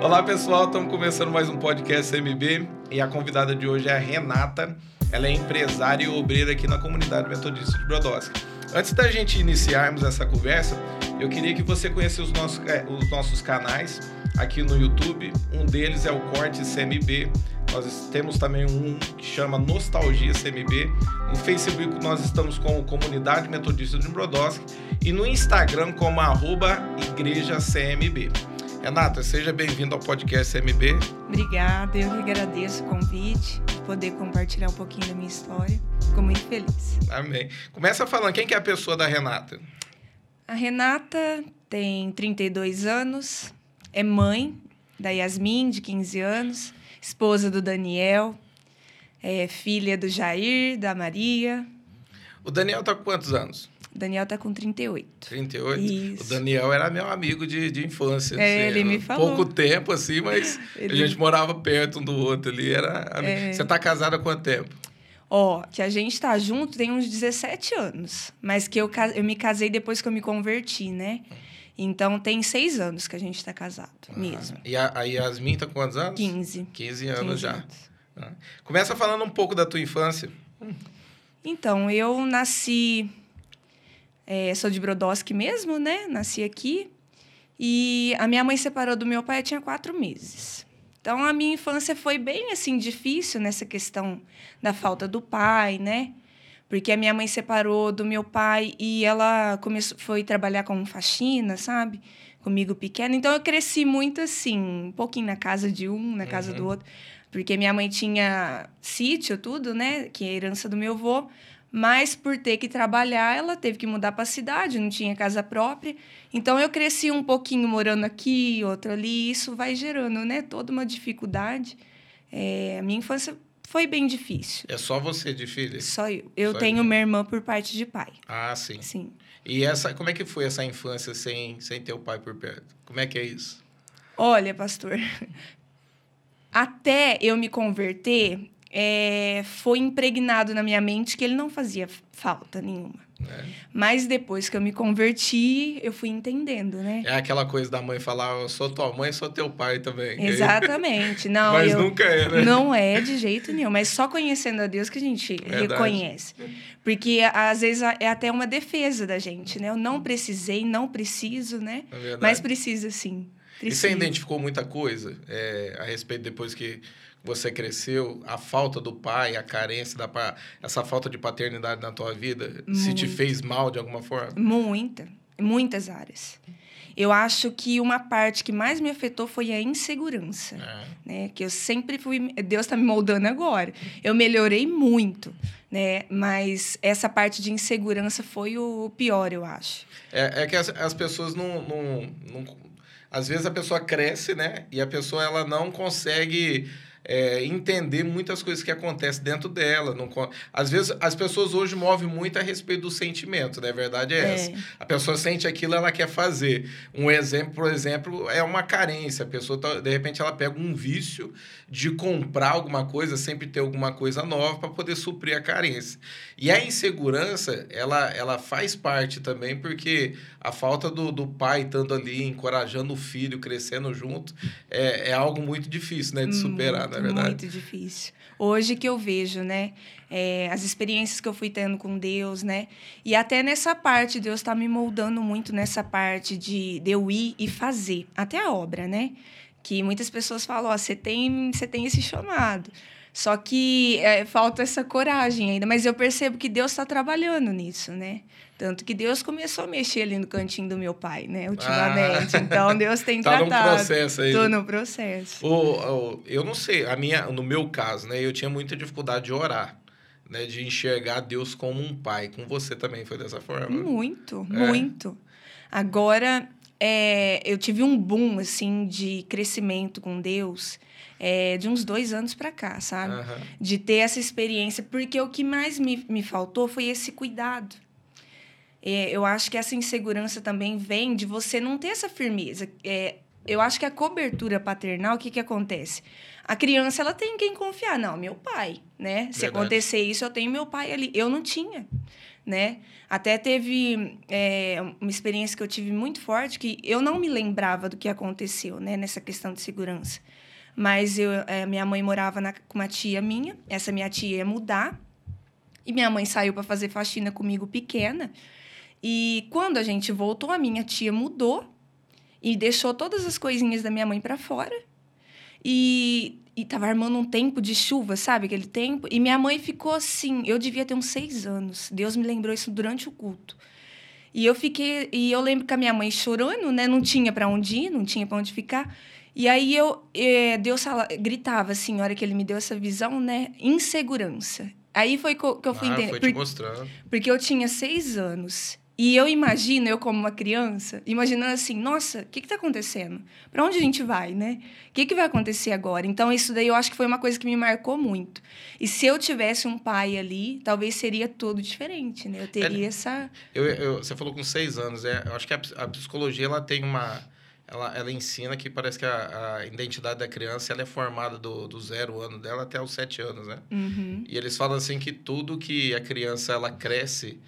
Olá pessoal, estamos começando mais um podcast MB e a convidada de hoje é a Renata. Ela é empresária e obreira aqui na comunidade metodista de Brodowski. Antes da gente iniciarmos essa conversa, eu queria que você conhecesse os nossos, é, os nossos canais aqui no YouTube. Um deles é o Corte CMB. Nós temos também um que chama Nostalgia CMB. No Facebook nós estamos com Comunidade Metodista de Brodowski e no Instagram como arroba Igreja CMB. Renata, seja bem-vindo ao podcast CMB. Obrigada, eu que agradeço o convite, poder compartilhar um pouquinho da minha história. Fico muito feliz. Amém. Começa falando, quem que é a pessoa da Renata? A Renata tem 32 anos, é mãe da Yasmin, de 15 anos, esposa do Daniel, é filha do Jair, da Maria. O Daniel tá com quantos anos? O Daniel tá com 38. 38? Isso. O Daniel era meu amigo de, de infância. É, ele me falou. Pouco tempo, assim, mas Ele- a gente morava perto um do outro ali. Era É. Você tá casada há quanto tempo? Ó, que a gente tá junto tem uns 17 anos, mas que eu, eu me casei depois que eu me converti, né? Então tem seis anos que a gente tá casado, mesmo. E a, a Yasmin tá com quantos anos? 15. 15 anos 15 já. anos. Ah. Começa falando um pouco da tua infância. Então, eu nasci. É, sou de Brodowski mesmo, né? Nasci aqui. E a minha mãe separou do meu pai, eu tinha quatro meses. Então, a minha infância foi bem, assim, difícil nessa questão da falta do pai, né? Porque a minha mãe separou do meu pai e ela começou, foi trabalhar com faxina, sabe? Comigo pequena. Então, eu cresci muito assim, um pouquinho na casa de um, na casa do outro. Porque minha mãe tinha sítio, tudo, né? Que é herança do meu avô. Mas por ter que trabalhar, ela teve que mudar para a cidade, não tinha casa própria. Então eu cresci um pouquinho morando aqui, outro ali. Isso vai gerando, né? Toda uma dificuldade. É, a minha infância foi bem difícil. É só você de filha? Só eu. Eu Só tenho eu. minha irmã por parte de pai. Ah, sim. Sim. E essa, como é que foi essa infância sem, sem ter o pai por perto? Como é que é isso? Olha, pastor, até eu me converter, é, foi impregnado na minha mente que ele não fazia falta nenhuma. né? Mas depois que eu me converti, eu fui entendendo, né? É aquela coisa da mãe falar, eu sou tua mãe, sou teu pai também. Exatamente. Não, Mas eu, nunca é, né? Não é de jeito nenhum, mas só conhecendo a Deus que a gente Verdade. reconhece. Porque às vezes é até uma defesa da gente, né? Eu não precisei, não preciso, né? É. Mas precisa sim. E você identificou muita coisa é, a respeito depois que você cresceu, a falta do pai, a carência da pa- essa falta de paternidade na tua vida, se te Muito. fez mal de alguma forma? Muita, muitas áreas. Eu acho que uma parte que mais me afetou foi a insegurança, É. né? Que eu sempre fui, Deus está me moldando agora. Eu melhorei muito, né? Mas essa parte de insegurança foi o pior, eu acho. É, é que as, as pessoas não, não, não- Às vezes a pessoa cresce, né? E a pessoa ela não consegue é, entender muitas coisas que acontecem dentro dela. Não, às vezes as pessoas hoje movem muito a respeito do sentimento, né? A verdade é, É. essa. A pessoa sente aquilo, ela quer fazer. Um exemplo, por exemplo, é uma carência. A pessoa, tá- de repente, ela pega um vício de comprar alguma coisa, sempre ter alguma coisa nova para poder suprir a carência. E a insegurança, ela, ela faz parte também, porque a falta do, do pai estando ali, encorajando o filho, crescendo junto, é, é algo muito difícil, né? De superar, muito, na verdade. Muito difícil. Hoje que eu vejo, né? é, as experiências que eu fui tendo com Deus, né? E até nessa parte, Deus está me moldando muito nessa parte de, de eu ir e fazer. Até a obra, né? Que muitas pessoas falam, ó, você tem, você tem esse chamado. Só que é, falta essa coragem ainda. Mas eu percebo que Deus está trabalhando nisso, né? Tanto que Deus começou a mexer ali no cantinho do meu pai, né? Ultimamente. Ah. Então, Deus tem Tá tratado. processo aí. Tô no processo. O, o- eu não sei, a minha, no meu caso, né, eu tinha muita dificuldade de orar, né, de enxergar Deus como um pai. Com você também foi dessa forma? Muito, É. muito. Agora, é, eu tive um boom, assim, de crescimento com Deus é, de uns dois anos para cá, sabe? Aham. De ter essa experiência, porque o que mais me, me faltou foi esse cuidado. É, eu acho que essa insegurança também vem de você não ter essa firmeza. É, eu acho que a cobertura paternal, o que, que acontece? A criança ela tem em quem confiar. Não, meu pai, né? Se Verdade. acontecer isso, eu tenho meu pai ali. Eu não tinha. Né? Até teve é, uma experiência que eu tive muito forte que eu não me lembrava do que aconteceu, né? Nessa questão de segurança. Mas eu, é, minha mãe morava na, com uma tia minha. Essa minha tia ia mudar. E minha mãe saiu para fazer faxina comigo pequena. E quando a gente voltou, a minha tia mudou e deixou todas as coisinhas da minha mãe para fora. E, e tava armando um tempo de chuva, sabe? Aquele tempo. E minha mãe ficou assim. Eu devia ter uns seis anos. Deus me lembrou isso durante o culto. E eu fiquei. E eu lembro que a minha mãe chorando, né? Não tinha para onde ir, não tinha para onde ficar. E aí eu. É, Deus gritava assim, na hora que ele me deu essa visão, né? Insegurança. Aí foi que eu fui ah, entender. Foi te mostrando. Porque eu tinha seis anos. E eu imagino, eu como uma criança, imaginando assim, nossa, o que está acontecendo? Para onde a gente vai, né? O que, que vai acontecer agora? Então, isso daí eu acho que foi uma coisa que me marcou muito. E se eu tivesse um pai ali, talvez seria tudo diferente, né? Eu teria é, essa... Eu, eu, você falou com seis anos, é, eu acho que a, a psicologia, ela tem uma... Ela, ela ensina que parece que a, a identidade da criança ela é formada do, do zero ano dela até os sete anos, né? Uhum. E eles falam assim que tudo que a criança, ela cresce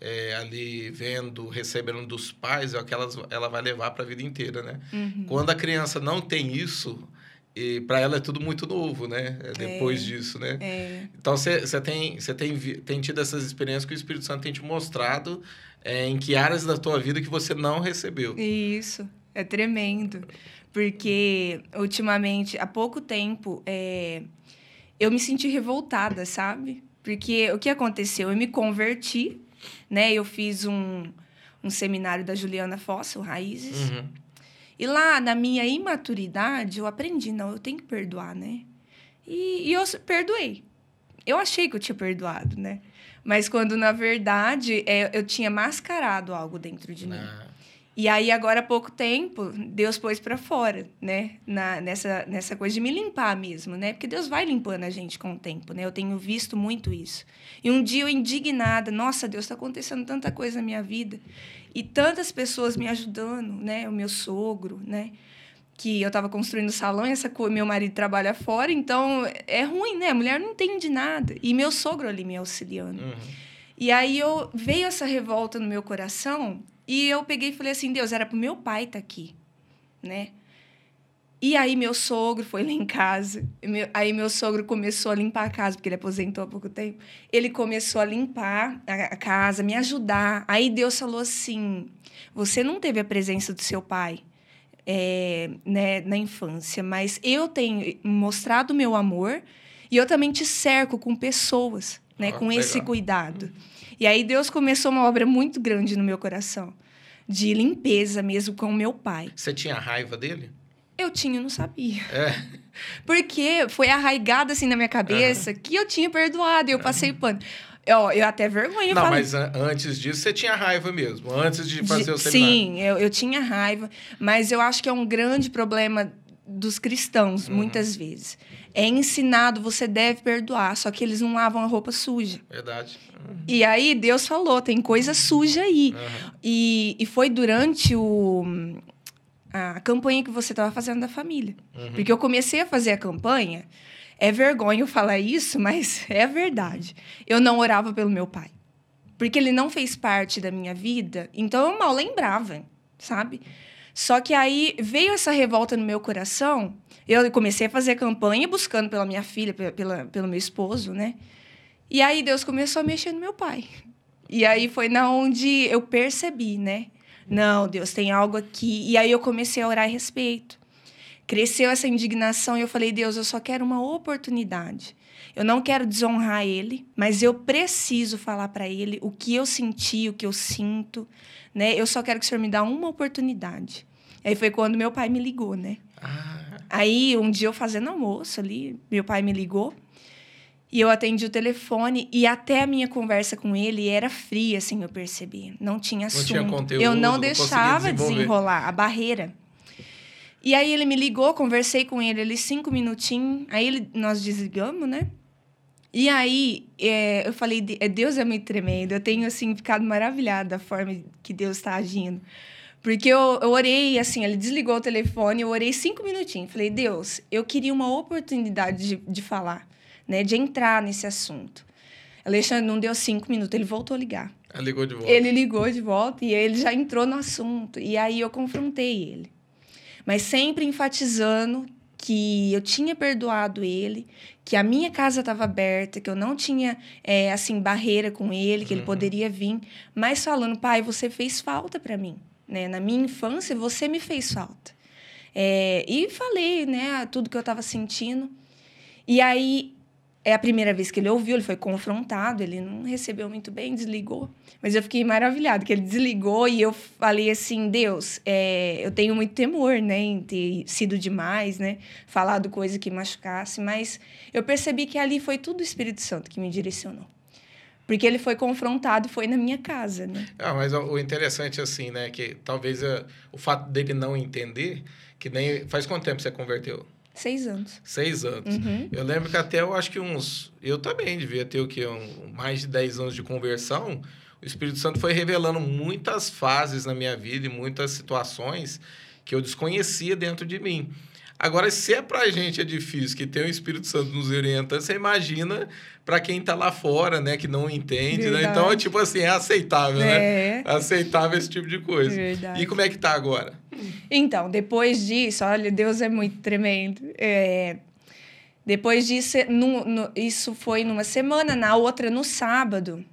é, ali vendo, recebendo dos pais, é o que ela, ela vai levar para a vida inteira, né? Uhum. Quando a criança não tem isso, e para ela é tudo muito novo, né? É depois é, disso, né? É. Então você tem tem, tem tido essas experiências que o Espírito Santo tem te mostrado é, em que áreas da tua vida que você não recebeu. Isso é tremendo, porque ultimamente há pouco tempo é, eu me senti revoltada, sabe? Porque o que aconteceu? Eu me converti né? Eu fiz um, um seminário da Juliana Fóssil, Raízes. Uhum. E lá, na minha imaturidade, eu aprendi, não, eu tenho que perdoar, né? E, e eu perdoei. Eu achei que eu tinha perdoado, né? Mas quando, na verdade, é, eu tinha mascarado algo dentro de mim. E aí, agora há pouco tempo, Deus pôs para fora, né? Na, nessa, nessa coisa de me limpar mesmo, né? Porque Deus vai limpando a gente com o tempo, né? Eu tenho visto muito isso. E um dia eu indignada, nossa, Deus, está acontecendo tanta coisa na minha vida. E tantas pessoas me ajudando, né? O meu sogro, né? Que eu estava construindo salão e essa, meu marido trabalha fora, então é ruim, né? A mulher não entende nada. E meu sogro ali me auxiliando. Uhum. E aí eu veio essa revolta no meu coração e eu peguei e falei assim, Deus, era pro meu pai estar tá aqui, né? E aí meu sogro foi lá em casa. Aí meu sogro começou a limpar a casa, porque ele aposentou há pouco tempo. Ele começou a limpar a casa, me ajudar. Aí Deus falou assim: você não teve a presença do seu pai é, né, na infância, mas eu tenho mostrado o meu amor e eu também te cerco com pessoas, né, ah, com legal. esse cuidado. E aí Deus começou uma obra muito grande no meu coração, de limpeza mesmo com o meu pai. Você tinha raiva dele? Eu tinha, não sabia. É. Porque foi arraigado assim na minha cabeça uhum. que eu tinha perdoado e eu passei pano. Eu, eu até vergonha. Não, mas antes disso você tinha raiva mesmo, antes de fazer de, o seminário. Sim, eu, eu tinha raiva, mas eu acho que é um grande problema dos cristãos, uhum. muitas vezes. É ensinado, você deve perdoar, só que eles não lavam a roupa suja. Verdade. Uhum. E aí Deus falou, tem coisa suja aí. Uhum. E, e foi durante o, a campanha que você estava fazendo da família. Uhum. Porque eu comecei a fazer a campanha, é vergonha eu falar isso, mas é verdade. Eu não orava pelo meu pai. Porque ele não fez parte da minha vida, então eu mal lembrava, sabe? Só que aí veio essa revolta no meu coração. Eu comecei a fazer campanha buscando pela minha filha, pela, pelo meu esposo, né? E aí Deus começou a mexer no meu pai. E aí foi na onde eu percebi, né? Não, Deus, tem algo aqui. E aí eu comecei a orar a respeito. Cresceu essa indignação e eu falei, Deus, eu só quero uma oportunidade. Eu não quero desonrar ele, mas eu preciso falar para ele o que eu senti, o que eu sinto, né? Eu só quero que o Senhor me dê uma oportunidade. Aí foi quando meu pai me ligou, né? Ah. Aí um dia eu fazendo almoço ali, meu pai me ligou e eu atendi o telefone e até a minha conversa com ele era fria, assim, eu percebi. Não tinha assunto. Não tinha conteúdo, eu não, não deixava desenrolar a barreira. E aí ele me ligou, conversei com ele ali cinco minutinhos. Aí ele, nós desligamos, né? E aí é, eu falei, Deus é muito tremendo. Eu tenho assim ficado maravilhada da forma que Deus está agindo. Porque eu, eu orei, assim, ele desligou o telefone, eu orei cinco minutinhos. Falei, Deus, eu queria uma oportunidade de, de falar, né? De entrar nesse assunto. Alexandre não deu cinco minutos, ele voltou a ligar. Ela ligou de volta. Ele ligou de volta e ele já entrou no assunto. E aí eu confrontei ele. Mas sempre enfatizando que eu tinha perdoado ele, que a minha casa estava aberta, que eu não tinha, é, assim, barreira com ele, que uhum. ele poderia vir. Mas falando, pai, você fez falta para mim. Né? Na minha infância, você me fez falta. É, e falei, né, tudo que eu estava sentindo. E aí é a primeira vez que ele ouviu, ele foi confrontado, ele não recebeu muito bem, desligou. Mas eu fiquei maravilhado que ele desligou e eu falei assim, Deus, é, eu tenho muito temor, né, em ter sido demais, né, falado coisa que machucasse, mas eu percebi que ali foi tudo o Espírito Santo que me direcionou. Porque ele foi confrontado e foi na minha casa, né? Ah, mas o interessante, assim, né, que talvez uh, o fato dele não entender, que nem... Faz quanto tempo você converteu? Seis anos. Seis anos. Uhum. Eu lembro que até eu acho que uns. Eu também devia ter o quê? Um, mais de dez anos de conversão. O Espírito Santo foi revelando muitas fases na minha vida e muitas situações que eu desconhecia dentro de mim. Agora, se é pra gente é difícil, que tem o Espírito Santo nos orientando, você imagina para quem tá lá fora, né, que não entende, né? Então, é tipo assim, é aceitável, né? é. né? aceitável esse tipo de coisa. Verdade. E como é que tá agora? Então, depois disso, olha, Deus é muito tremendo. É, depois disso, no, no, isso foi numa semana, na outra, no sábado,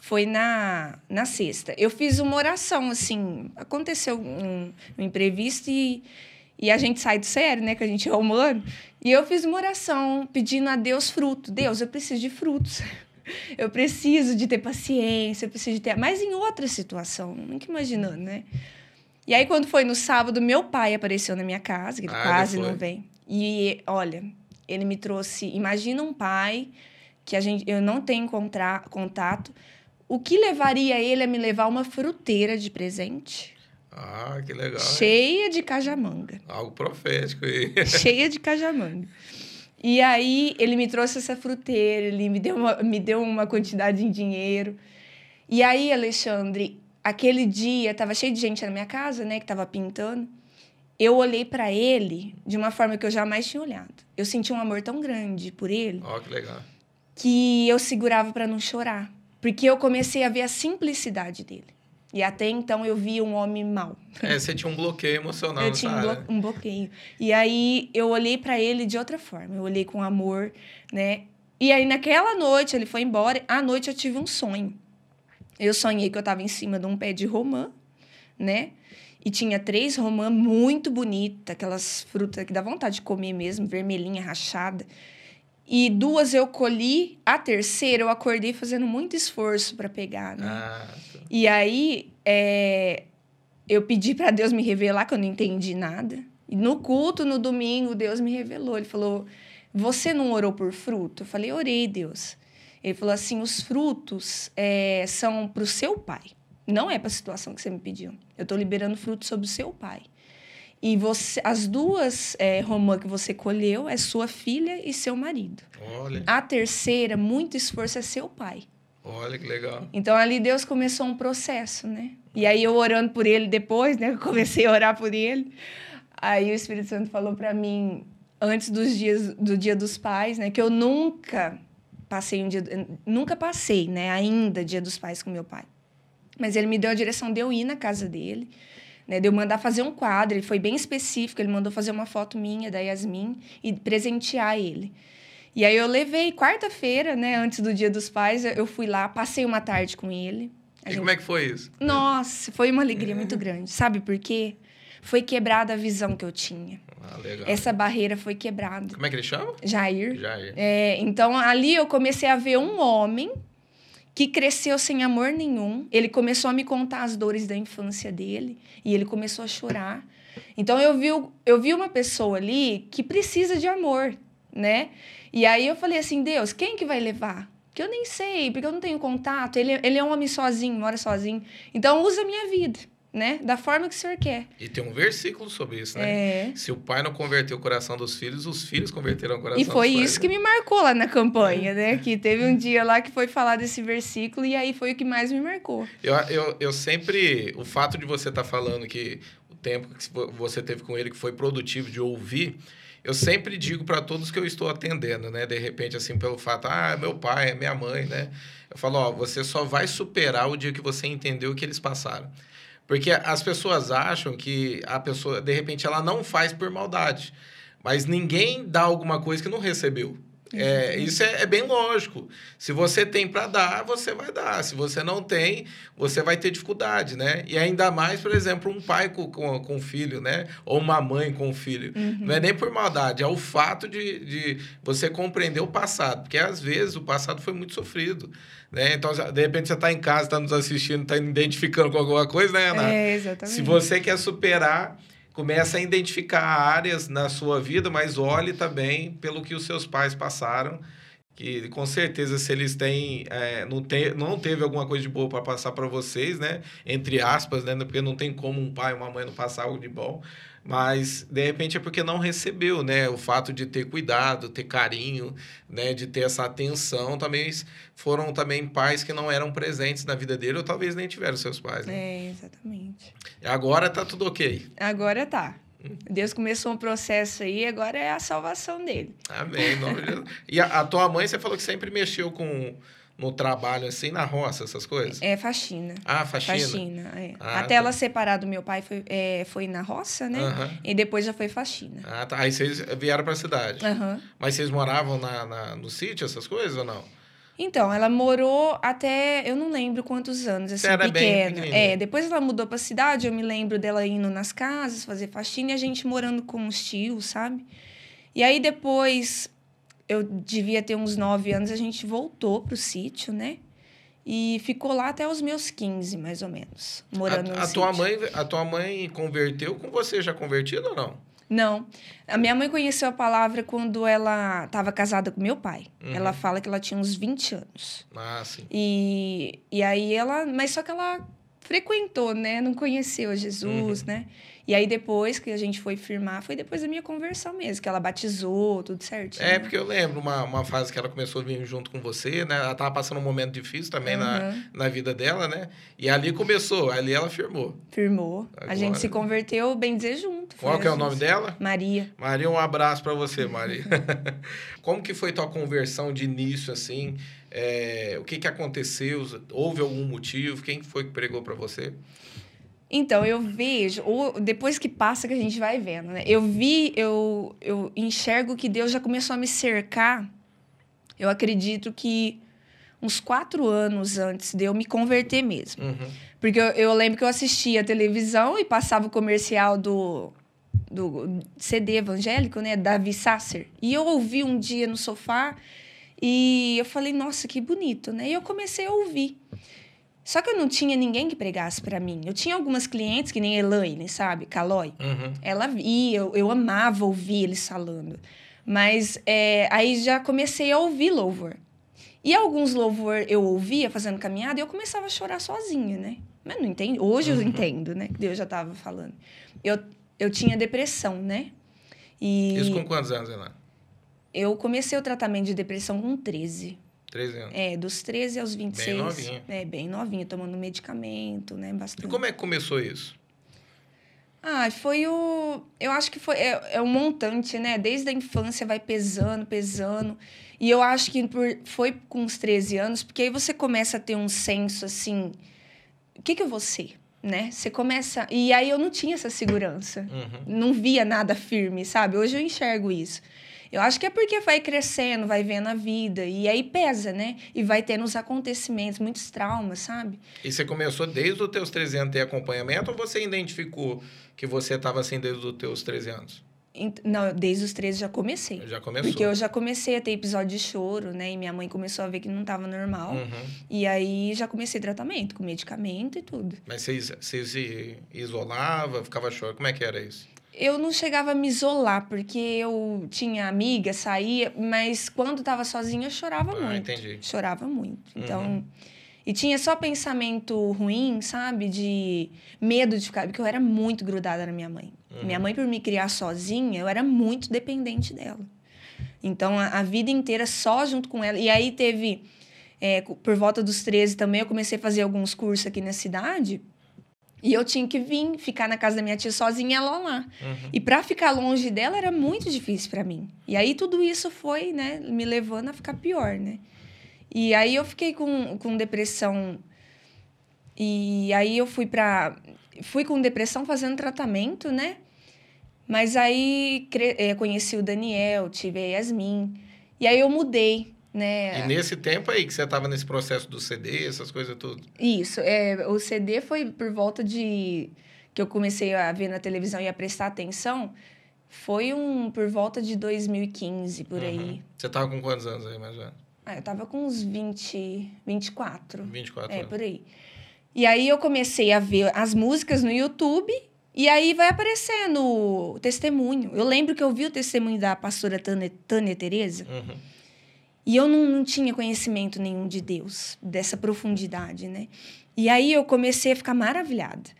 foi na, na sexta. Eu fiz uma oração, assim, aconteceu um, um imprevisto e e a gente sai do sério, né? Que a gente é humano. E eu fiz uma oração pedindo a Deus fruto. Deus, eu preciso de frutos. Eu preciso de ter paciência, eu preciso de ter. Mas em outra situação, nunca imaginando, né? E aí, quando foi no sábado, meu pai apareceu na minha casa, que ele ah, quase não vem. E olha, ele me trouxe. Imagina um pai que a gente, eu não tenho contato. O que levaria ele a me levar uma fruteira de presente? Ah, que legal. Cheia de cajamanga. Algo profético aí. Cheia de cajamanga. E aí ele me trouxe essa fruteira, ele me deu uma, me deu uma quantidade em dinheiro. E aí, Alexandre, aquele dia estava cheio de gente na minha casa, né, que estava pintando. Eu olhei para ele de uma forma que eu jamais tinha olhado. Eu senti um amor tão grande por ele. Ó, oh, que legal. Que eu segurava para não chorar, porque eu comecei a ver a simplicidade dele. E até então eu via um homem mau. É, você tinha um bloqueio emocional. Eu tinha um, blo um, bloqueio. E aí eu olhei para ele de outra forma. Eu olhei com amor, né? E aí naquela noite ele foi embora. À noite eu tive um sonho. Eu sonhei que eu estava em cima de um pé de romã, né? E tinha três romã muito bonitas, aquelas frutas que dá vontade de comer mesmo, vermelhinha, rachada. E duas eu colhi, a terceira eu acordei fazendo muito esforço para pegar, né? Ah, tá. E aí é, eu pedi para Deus me revelar, que eu não entendi nada. E no culto, no domingo, Deus me revelou. Ele falou: Você não orou por fruto? Eu falei: Orei, Deus. Ele falou assim: Os frutos é, são para o seu pai. Não é para a situação que você me pediu. Eu estou liberando frutos sobre o seu pai. E você, as duas é, romã que você colheu é sua filha e seu marido. Olha. A terceira, muito esforço, é seu pai. Olha que legal. Então ali Deus começou um processo, né? E aí eu orando por ele depois, né? Eu comecei a orar por ele. Aí o Espírito Santo falou para mim antes dos dias do Dia dos Pais, né? Que eu nunca passei um dia, nunca passei, né? Ainda Dia dos Pais com meu pai. Mas ele me deu a direção de eu ir na casa dele né, de eu mandar fazer um quadro, ele foi bem específico, ele mandou fazer uma foto minha da Yasmin e presentear ele. E aí eu levei, quarta-feira, né, antes do Dia dos Pais, eu fui lá, passei uma tarde com ele. E gente... como é que foi isso? Nossa, foi uma alegria muito grande. Sabe por quê? Foi quebrada a visão que eu tinha. Ah, legal. Essa barreira foi quebrada. Como é que ele chama? Jair. Jair. É, então, ali eu comecei a ver um homem que cresceu sem amor nenhum. Ele começou a me contar as dores da infância dele e ele começou a chorar. Então eu vi, eu vi uma pessoa ali que precisa de amor, né? E aí eu falei assim, Deus, quem que vai levar? Que eu nem sei, porque eu não tenho contato. Ele, ele é um homem sozinho, mora sozinho. Então usa a minha vida né? Da forma que o Senhor quer. E tem um versículo sobre isso, né? É. Se o pai não converteu o coração dos filhos, os filhos converteram o coração E foi dos isso que me marcou lá na campanha, né? Que teve um dia lá que foi falar desse versículo e aí foi o que mais me marcou. Eu, eu, eu sempre... O fato de você estar tá falando que o tempo que você teve com ele que foi produtivo de ouvir eu sempre digo para todos que eu estou atendendo, né? De repente, assim, pelo fato, ah, meu pai, é minha mãe, né? Eu falo, ó, você só vai superar o dia que você entendeu o que eles passaram. Porque as pessoas acham que a pessoa, de repente, ela não faz por maldade. Mas ninguém dá alguma coisa que não recebeu. É, isso é, é, bem lógico. Se você tem para dar, você vai dar. Se você não tem, você vai ter dificuldade, né? E ainda mais, por exemplo, um pai com, com, com filho, né? Ou uma mãe com filho. Uhum. Não é nem por maldade, é o fato de, de você compreender o passado. Porque às vezes o passado foi muito sofrido. Né? Então, de repente, você está em casa, está nos assistindo, está identificando com alguma coisa, né, Ana? É, exatamente. Se você quer superar Comece a identificar áreas na sua vida, mas olhe também pelo que os seus pais passaram que com certeza se eles têm é, não, te, não teve alguma coisa de boa para passar para vocês né entre aspas né porque não tem como um pai uma mãe não passar algo de bom mas de repente é porque não recebeu, né? O fato de ter cuidado, ter carinho, né? De ter essa atenção, também foram também pais que não eram presentes na vida dele ou talvez nem tiveram seus pais. Né? É, exatamente. Agora tá tudo ok. Agora tá. Deus começou um processo aí, agora é a salvação dele. Amém. e a, a tua mãe, você falou que sempre mexeu com no trabalho, assim, na roça, essas coisas? É, faxina. Ah, faxina? Faxina, é. Ah, Até tá. ela separar do meu pai foi, é, foi na roça, né? Uhum. E depois já foi faxina. Ah, tá. Aí vocês vieram pra cidade. Uhum. Mas vocês moravam na, na, no sítio, essas coisas, ou não? Então, ela morou até, eu não lembro quantos anos, assim, era pequena. é, depois ela mudou pra cidade, eu me lembro dela indo nas casas, fazer faxina e a gente morando com os tios, sabe? E aí depois eu devia ter uns nove anos, a gente voltou pro sítio, né? E ficou lá até os meus 15, mais ou menos, morando a, no a sítio. Tua mãe, a tua mãe converteu com você já convertido ou não? Não. A minha mãe conheceu a palavra quando ela estava casada com meu pai. Uhum. Ela fala que ela tinha uns 20 anos. Ah, sim. E, e aí ela... Mas só que ela frequentou, né? Não conheceu Jesus, uhum. né? E aí, depois que a gente foi firmar, foi depois da minha conversão mesmo, que ela batizou, tudo certinho. É, porque eu lembro uma, uma fase que ela começou a vir junto com você, né? Ela tava passando um momento difícil também uhum. na, na vida dela, né? E ali começou, ali ela firmou. Firmou. Agora... A gente se converteu, bem dizer, junto. Qual que é o nome dela? Maria. Maria, um abraço para você, Maria. Como que foi tua conversão de início, assim? É, o que que aconteceu? Houve algum motivo? Quem foi que pregou para você? Então, eu vejo, ou depois que passa que a gente vai vendo, né? Eu vi, eu, eu enxergo que Deus já começou a me cercar. Eu acredito que uns quatro anos antes de eu me converter mesmo. Uhum. Porque eu, eu, lembro que eu assistia a televisão e passava o comercial do, do CD evangélico, né? Davi Sasser. E eu ouvi um dia no sofá e eu falei, nossa, que bonito, né? E eu comecei a ouvir. Só que eu não tinha ninguém que pregasse para mim. Eu tinha algumas clientes, que nem Elaine, sabe? Calói. Uhum. Ela ia, eu, eu amava ouvir eles falando. Mas é, aí já comecei a ouvir louvor. E alguns louvor eu ouvia fazendo caminhada e eu começava a chorar sozinha, né? Mas não entendo. Hoje uhum. eu entendo, né? Que Deus já estava falando. Eu, eu tinha depressão, né? E... Isso com quantos anos, Helena? Eu comecei o tratamento de depressão com 13. 13 anos. É, dos 13 aos 26. Bem novinha. É, bem novinha, tomando medicamento, né? Bastante. E como é que começou isso? Ah, foi o. Eu acho que foi. É, é um montante, né? Desde a infância vai pesando, pesando. E eu acho que por, foi com os 13 anos, porque aí você começa a ter um senso assim. O que, que eu vou ser? Né? Você começa. E aí eu não tinha essa segurança. Uhum. Não via nada firme, sabe? Hoje eu enxergo isso. Eu acho que é porque vai crescendo, vai vendo a vida, e aí pesa, né? E vai tendo os acontecimentos, muitos traumas, sabe? E você começou desde os teus 13 anos ter acompanhamento ou você identificou que você estava assim desde os teus 13 anos? Não, desde os 13 já comecei. Já começou. Porque eu já comecei a ter episódio de choro, né? E minha mãe começou a ver que não estava normal. Uhum. E aí já comecei tratamento, com medicamento e tudo. Mas você, você se isolava, ficava chorando? Como é que era isso? Eu não chegava a me isolar, porque eu tinha amiga, saía, mas quando estava sozinha eu chorava ah, muito. Entendi. Chorava muito. Então. Uhum. E tinha só pensamento ruim, sabe? De medo de ficar. Porque eu era muito grudada na minha mãe. Uhum. Minha mãe, por me criar sozinha, eu era muito dependente dela. Então, a, a vida inteira só junto com ela. E aí teve. É, por volta dos 13 também, eu comecei a fazer alguns cursos aqui na cidade. E eu tinha que vir ficar na casa da minha tia sozinha, ela lá. Uhum. E para ficar longe dela era muito difícil para mim. E aí tudo isso foi, né, me levando a ficar pior, né? E aí eu fiquei com, com depressão. E aí eu fui para fui com depressão fazendo tratamento, né? Mas aí eh, conheci o Daniel, tive a Yasmin. E aí eu mudei, né? E nesse tempo aí que você tava nesse processo do CD, essas coisas tudo. Isso, é, o CD foi por volta de que eu comecei a ver na televisão e a prestar atenção, foi um por volta de 2015 por Uhum. aí. Você tava com quantos anos aí, mais ou menos? Ah, eu tava com uns 20, 24. 24 É, anos. por aí. E aí eu comecei a ver as músicas no YouTube e aí vai aparecendo o testemunho. Eu lembro que eu vi o testemunho da pastora Tânia, Tânia Tereza Uhum. E eu não, não tinha conhecimento nenhum de Deus, dessa profundidade, né? E aí eu comecei a ficar maravilhada.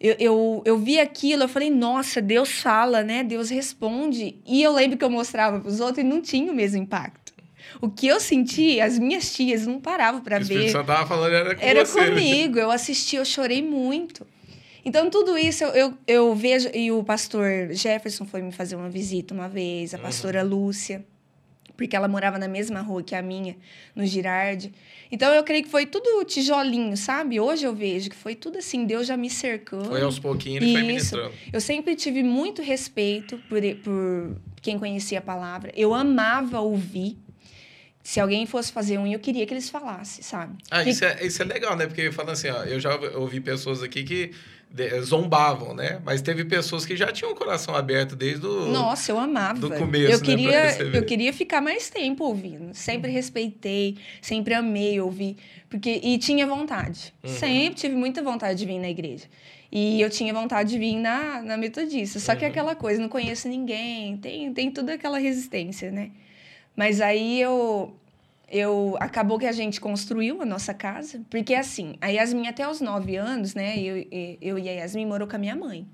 Eu, eu, eu vi aquilo, eu falei, nossa, Deus fala, né? Deus responde. E eu lembro que eu mostrava para os outros e não tinha o mesmo impacto. O que eu senti, as minhas tias não paravam para O Espírito ver. Santo tava falando era com Era você. né? comigo, eu assisti, eu chorei muito. Então, tudo isso eu, eu, eu vejo. E o pastor Jefferson foi me fazer uma visita uma vez, a Uhum. pastora Lúcia, porque ela morava na mesma rua que a minha, no Girardi. Então, eu creio que foi tudo tijolinho, sabe? Hoje eu vejo que foi tudo assim, Deus já me cercando. Foi aos pouquinhos ele foi ministrando. Eu sempre tive muito respeito por, por quem conhecia a palavra. Eu amava ouvir. Se alguém fosse fazer um, eu queria que eles falassem, sabe? Ah, Que- isso é, isso é legal, né? Porque falando assim, ó, eu já ouvi pessoas aqui que zombavam, né? Mas teve pessoas que já tinham o coração aberto desde o. Nossa, eu amava. do começo, eu né, queria, receber. eu queria ficar mais tempo ouvindo. Sempre respeitei, sempre amei ouvir, porque e tinha vontade. Uhum. Sempre tive muita vontade de vir na igreja. E eu tinha vontade de vir na, na metodista. Só que Uhum. aquela coisa, não conheço ninguém, tem tem toda aquela resistência, né? Mas aí eu eu acabou que a gente construiu a nossa casa, porque assim, a Yasmin até os nove anos, né? Eu, eu e a Yasmin morou com a minha mãe.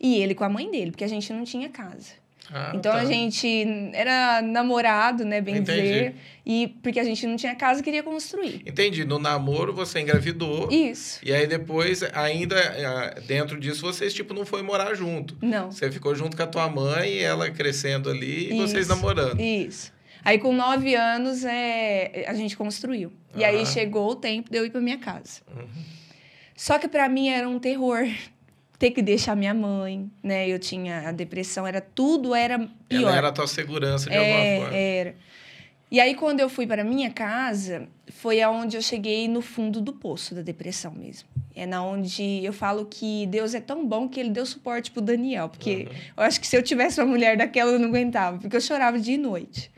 E ele com a mãe dele, porque a gente não tinha casa. Ah, Então tá. a gente era namorado, né, bem Entendi. dizer, e porque a gente não tinha casa, queria construir. Entendi. No namoro você engravidou. Isso. E aí depois, ainda ah, dentro disso, vocês tipo não foi morar junto. Não. Você ficou junto com a tua mãe, ela crescendo ali e vocês Isso. namorando. Isso. Aí com nove anos é, a gente construiu. E aí Aham. chegou o tempo de eu ir para minha casa. Uhum. Só que para mim era um terror ter que deixar minha mãe, né? Eu tinha a depressão, era tudo era pior. Ela era a tua segurança de É, alguma forma. era. E aí, quando eu fui para minha casa, foi aonde eu cheguei no fundo do poço da depressão mesmo. É na onde eu falo que Deus é tão bom que ele deu suporte pro Daniel. Porque Uhum. eu acho que se eu tivesse uma mulher daquela, eu não aguentava. Porque eu chorava dia e noite.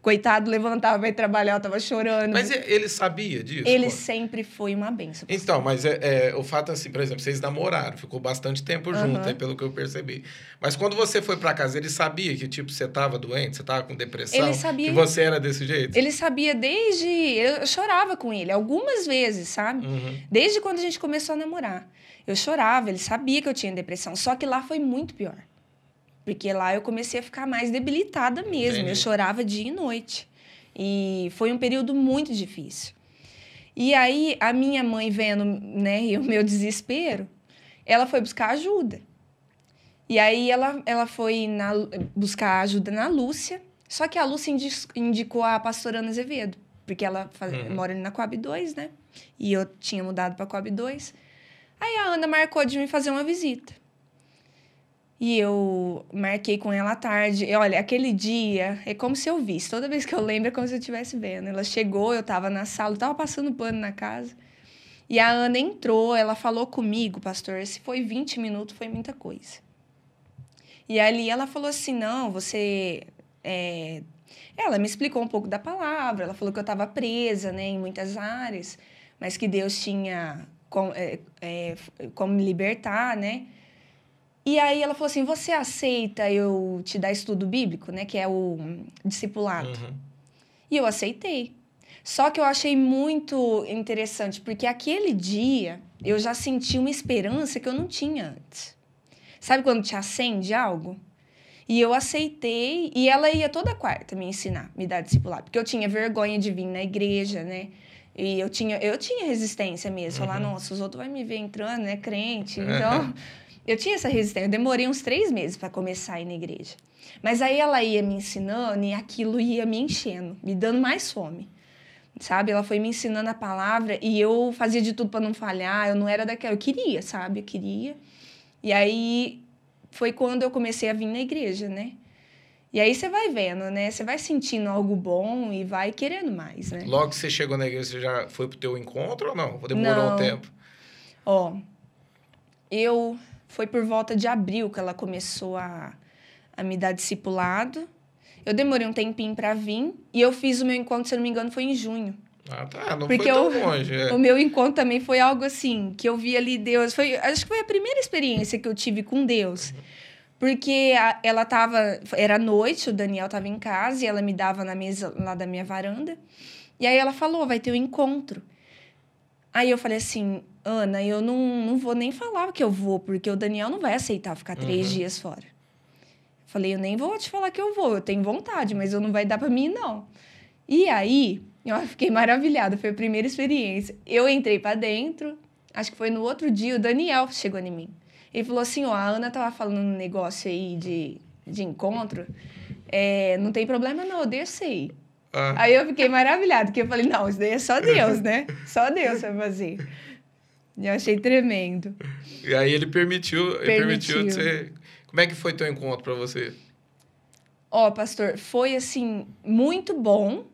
Coitado, levantava para ir trabalhar, eu tava chorando. Mas e- ele sabia disso? ele pô? sempre foi uma benção. Então, mas é, é, o fato assim, por exemplo, vocês namoraram, ficou bastante tempo junto, aí, pelo que eu percebi. Mas quando você foi pra casa, ele sabia que, tipo, você tava doente, você tava com depressão? Ele sabia. Que você era desse jeito? Ele sabia desde. Eu chorava com ele algumas vezes, sabe? Uhum. Desde quando a gente começou a namorar. Eu chorava, ele sabia que eu tinha depressão. Só que lá foi muito pior. Porque lá eu comecei a ficar mais debilitada mesmo. Entendi. Eu chorava dia e noite. E foi um período muito difícil. E aí, a minha mãe vendo né, e o meu desespero, ela foi buscar ajuda. E aí, ela, ela foi na- buscar ajuda na Lúcia. Só que a Lúcia indi- indicou a pastora Ana Azevedo. Porque ela faz- Uhum. mora ali na Coab 2, né? E eu tinha mudado para Coab 2. Aí a Ana marcou de me fazer uma visita. E eu marquei com ela à tarde. E olha, aquele dia é como se eu visse. Toda vez que eu lembro é como se eu estivesse vendo. Ela chegou, eu estava na sala, eu tava passando pano na casa. E a Ana entrou, ela falou comigo, pastor, se foi 20 minutos, foi muita coisa. E ali ela falou assim: não, você. é, Ela me explicou um pouco da palavra, ela falou que eu estava presa né, em muitas áreas, mas que Deus tinha como, é, é, como me libertar, né? E aí ela falou assim: você aceita eu te dar estudo bíblico, né? Que é o discipulado. Uhum. E eu aceitei. Só que eu achei muito interessante, porque aquele dia eu já senti uma esperança que eu não tinha antes. Sabe quando te acende algo? E eu aceitei, e ela ia toda quarta me ensinar, me dar discipulado, porque eu tinha vergonha de vir na igreja, né? E eu tinha, eu tinha resistência mesmo. Falar, Uhum. nossa, os outros vão me ver entrando, né? Crente. Então, eu tinha essa resistência. Eu demorei uns três meses para começar a ir na igreja. Mas aí ela ia me ensinando e aquilo ia me enchendo, me dando mais fome. Sabe? Ela foi me ensinando a palavra e eu fazia de tudo para não falhar. Eu não era daquela. Eu queria, sabe? Eu queria. E aí foi quando eu comecei a vir na igreja, né? E aí você vai vendo, né? Você vai sentindo algo bom e vai querendo mais, né? Logo que você chegou na igreja, você já foi pro teu encontro ou não? Demorou Não. um tempo? Ó, eu foi por volta de abril que ela começou a, a me dar discipulado. Eu demorei um tempinho para vir e eu fiz o meu encontro, se eu não me engano, foi em junho. Ah, tá. Não Porque foi tão eu- longe. é. O meu encontro também foi algo assim, que eu vi ali Deus. Foi, acho que foi a primeira experiência que eu tive com Deus. Porque a- ela tava. Era noite, o Daniel tava em casa e ela me dava na mesa lá da minha varanda. E aí ela falou: vai ter um encontro. Aí eu falei assim, Ana, eu não, não vou nem falar que eu vou, porque o Daniel não vai aceitar ficar três Uhum. dias fora. Falei, eu nem vou te falar que eu vou, eu tenho vontade, mas eu não vai dar para mim, não. E aí, eu fiquei maravilhada, foi a primeira experiência. Eu entrei para dentro, acho que foi no outro dia, o Daniel chegou em mim. Ele falou assim, ó, a Ana tava falando um negócio aí de, de encontro, é, não tem problema não, eu desci. Ah, Aí eu fiquei maravilhada, porque eu falei, não, isso daí é só Deus, né? Só Deus vai fazer. Eu achei tremendo. E aí ele permitiu, ele permitiu Permitiu. de você. Como é que foi teu encontro pra você? Ó, pastor, foi assim, muito bom.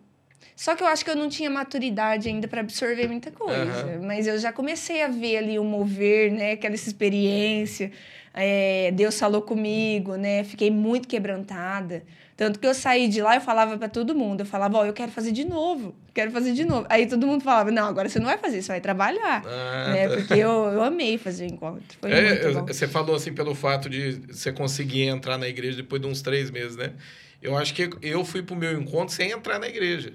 Só que eu acho que eu não tinha maturidade ainda para absorver muita coisa. Aham. Mas eu já comecei a ver ali o mover, né? Aquela experiência. É, Deus falou comigo, né? Fiquei muito quebrantada. Tanto que eu saí de lá, eu falava para todo mundo. Eu falava, ó, eu quero fazer de novo. Quero fazer de novo. Aí todo mundo falava, não, agora você não vai fazer, você vai trabalhar. Ah, né? Porque eu, eu amei fazer o encontro. É, você falou assim pelo fato de você conseguir entrar na igreja depois de uns três meses, né? Eu acho que eu fui pro meu encontro sem entrar na igreja.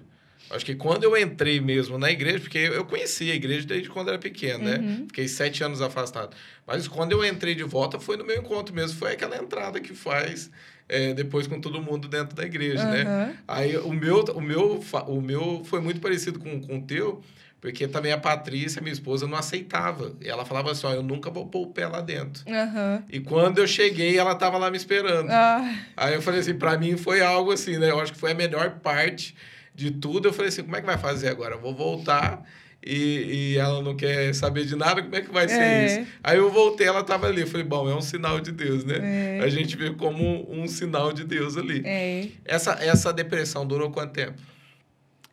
Acho que quando eu entrei mesmo na igreja, porque eu conhecia a igreja desde quando era pequeno, Uhum. né? Fiquei sete anos afastado. Mas quando eu entrei de volta, foi no meu encontro mesmo. Foi aquela entrada que faz é, depois com todo mundo dentro da igreja, né? Aham. Aí o meu, o meu, o meu foi muito parecido com, com o teu, porque também a Patrícia, minha esposa, não aceitava. E ela falava assim: ó, eu nunca vou pôr o pé lá dentro. Aham. E quando eu cheguei, ela tava lá me esperando. Ah, Aí eu falei assim, pra mim foi algo assim, né? Eu acho que foi a melhor parte de tudo. Eu falei assim, como é que vai fazer agora? Eu vou voltar e, e ela não quer saber de nada, como é que vai ser É. isso? Aí eu voltei, ela tava ali. Eu falei, bom, é um sinal de Deus, né? É. A gente vê como um sinal de Deus ali. é. Essa, essa depressão durou quanto tempo?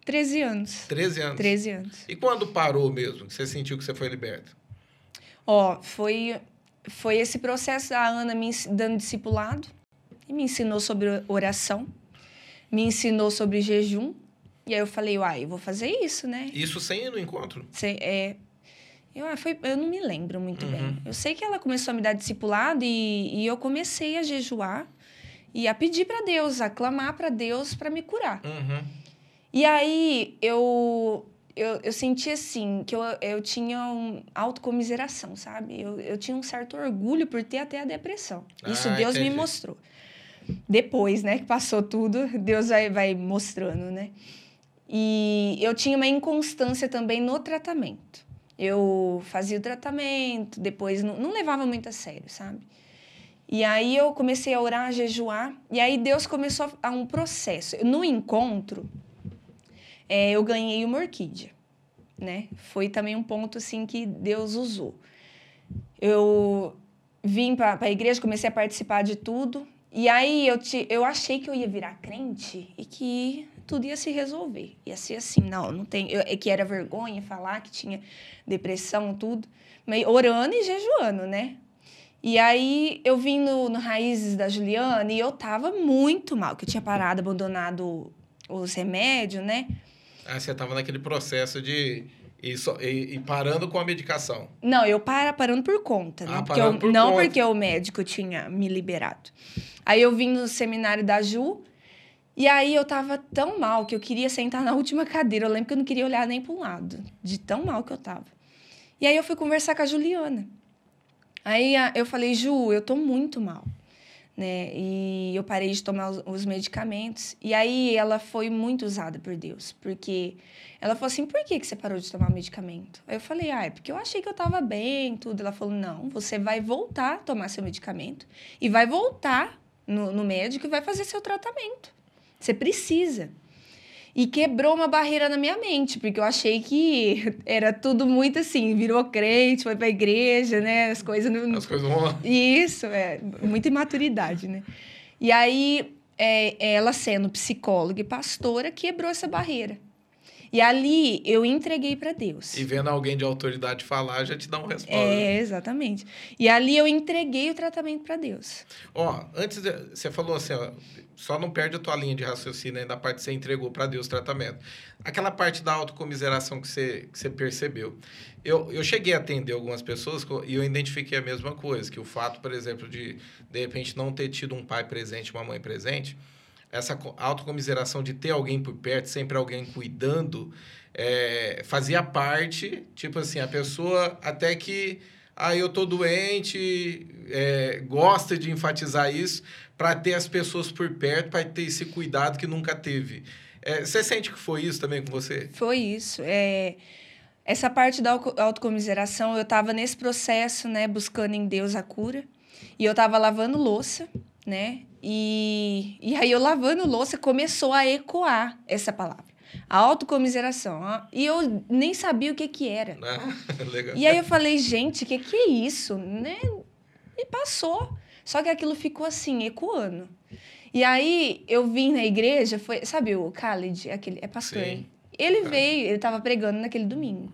13 anos. 13 anos. 13 anos. E quando parou mesmo, que você sentiu que você foi liberta? Ó, foi, foi esse processo da Ana me dando discipulado e me ensinou sobre oração, me ensinou sobre jejum. E aí eu falei, uai, eu vou fazer isso, né? Isso sem ir no encontro? Cê- é, eu, ah, foi, eu não me lembro muito Uhum. bem. Eu sei que ela começou a me dar discipulado e, e eu comecei a jejuar e a pedir para Deus, a clamar para Deus para me curar. Uhum. E aí eu, eu, eu senti assim, que eu, eu tinha um autocomiseração, sabe? Eu, eu tinha um certo orgulho por ter até a depressão. Isso Ah, Deus entendi. me mostrou. Depois, né, que passou tudo, Deus vai, vai mostrando, né? E eu tinha uma inconstância também no tratamento. Eu fazia o tratamento, depois não, não levava muito a sério, sabe? E aí eu comecei a orar, a jejuar, e aí Deus começou a um processo. No encontro, é, eu ganhei uma orquídea, né? Foi também um ponto assim que Deus usou. Eu vim para a igreja, comecei a participar de tudo, e aí eu, te, eu achei que eu ia virar crente e que tudo ia se resolver. Ia ser assim, não, não tem. Eu, é que era vergonha falar que tinha depressão, tudo. Mas orando e jejuando, né? E aí eu vim no, no Raízes da Juliana e eu tava muito mal, que eu tinha parado, abandonado os remédios, né? Ah, você tava naquele processo de só- ir- ir parando com a medicação. Não, eu para, parando por conta, né? Ah, porque eu, por não conta. porque o médico tinha me liberado. Aí eu vim no seminário da Ju, e aí eu tava tão mal que eu queria sentar na última cadeira. Eu lembro que eu não queria olhar nem para um lado, de tão mal que eu tava. E aí eu fui conversar com a Juliana. Aí a- eu falei, Ju, eu tô muito mal. né? E eu parei de tomar os, os, medicamentos. E aí ela foi muito usada por Deus, porque ela falou assim: por que, que você parou de tomar medicamento? Aí eu falei: ah, é porque eu achei que eu estava bem, tudo. Ela falou: não, você vai voltar a tomar seu medicamento e vai voltar no, no médico e vai fazer seu tratamento. Você precisa. E quebrou uma barreira na minha mente, porque eu achei que era tudo muito assim, virou crente, foi pra igreja, né? As coisas não. As coisas vão Isso, é. Muita imaturidade, né? E aí, é, ela sendo psicóloga e pastora, quebrou essa barreira. E ali eu entreguei para Deus. E vendo alguém de autoridade falar, já te dá um resposta. É, exatamente. E ali eu entreguei o tratamento para Deus. Ó, antes de, você falou assim, ó, só não perde a tua linha de raciocínio aí da parte que você entregou para Deus o tratamento. Aquela parte da autocomiseração que você, que você percebeu. Eu, eu cheguei a atender algumas pessoas e eu identifiquei a mesma coisa, que o fato, por exemplo, de de repente não ter tido um pai presente, uma mãe presente, essa autocomiseração de ter alguém por perto, sempre alguém cuidando, é, fazia parte, tipo assim, a pessoa até que ah, eu tô doente, é, gosta de enfatizar isso, para ter as pessoas por perto, para ter esse cuidado que nunca teve. É, você sente que foi isso também com você? Foi isso. É, essa parte da autocomiseração, eu estava nesse processo, né, buscando em Deus a cura, e eu estava lavando louça, né, e, e aí eu lavando louça começou a ecoar essa palavra. A autocomiseração. E eu nem sabia o que que era. Ah, e aí eu falei, gente, o que que é isso? Né? E passou. Só que aquilo ficou assim, ecoando. E aí eu vim na igreja, foi, sabe o Khalid, aquele é pastor. Sim. Ele veio, ele estava pregando naquele domingo.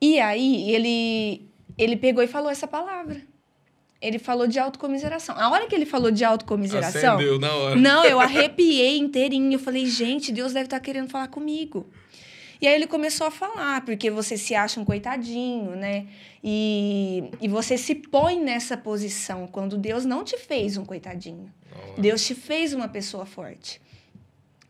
E aí ele ele pegou e falou essa palavra. Ele falou de autocomiseração. A hora que ele falou de autocomiseração. Acendeu na hora. Não, eu arrepiei inteirinho. Eu falei, gente, Deus deve estar tá querendo falar comigo. E aí ele começou a falar, porque você se acha um coitadinho, né? E, e você se põe nessa posição quando Deus não te fez um coitadinho. Oh. Deus te fez uma pessoa forte.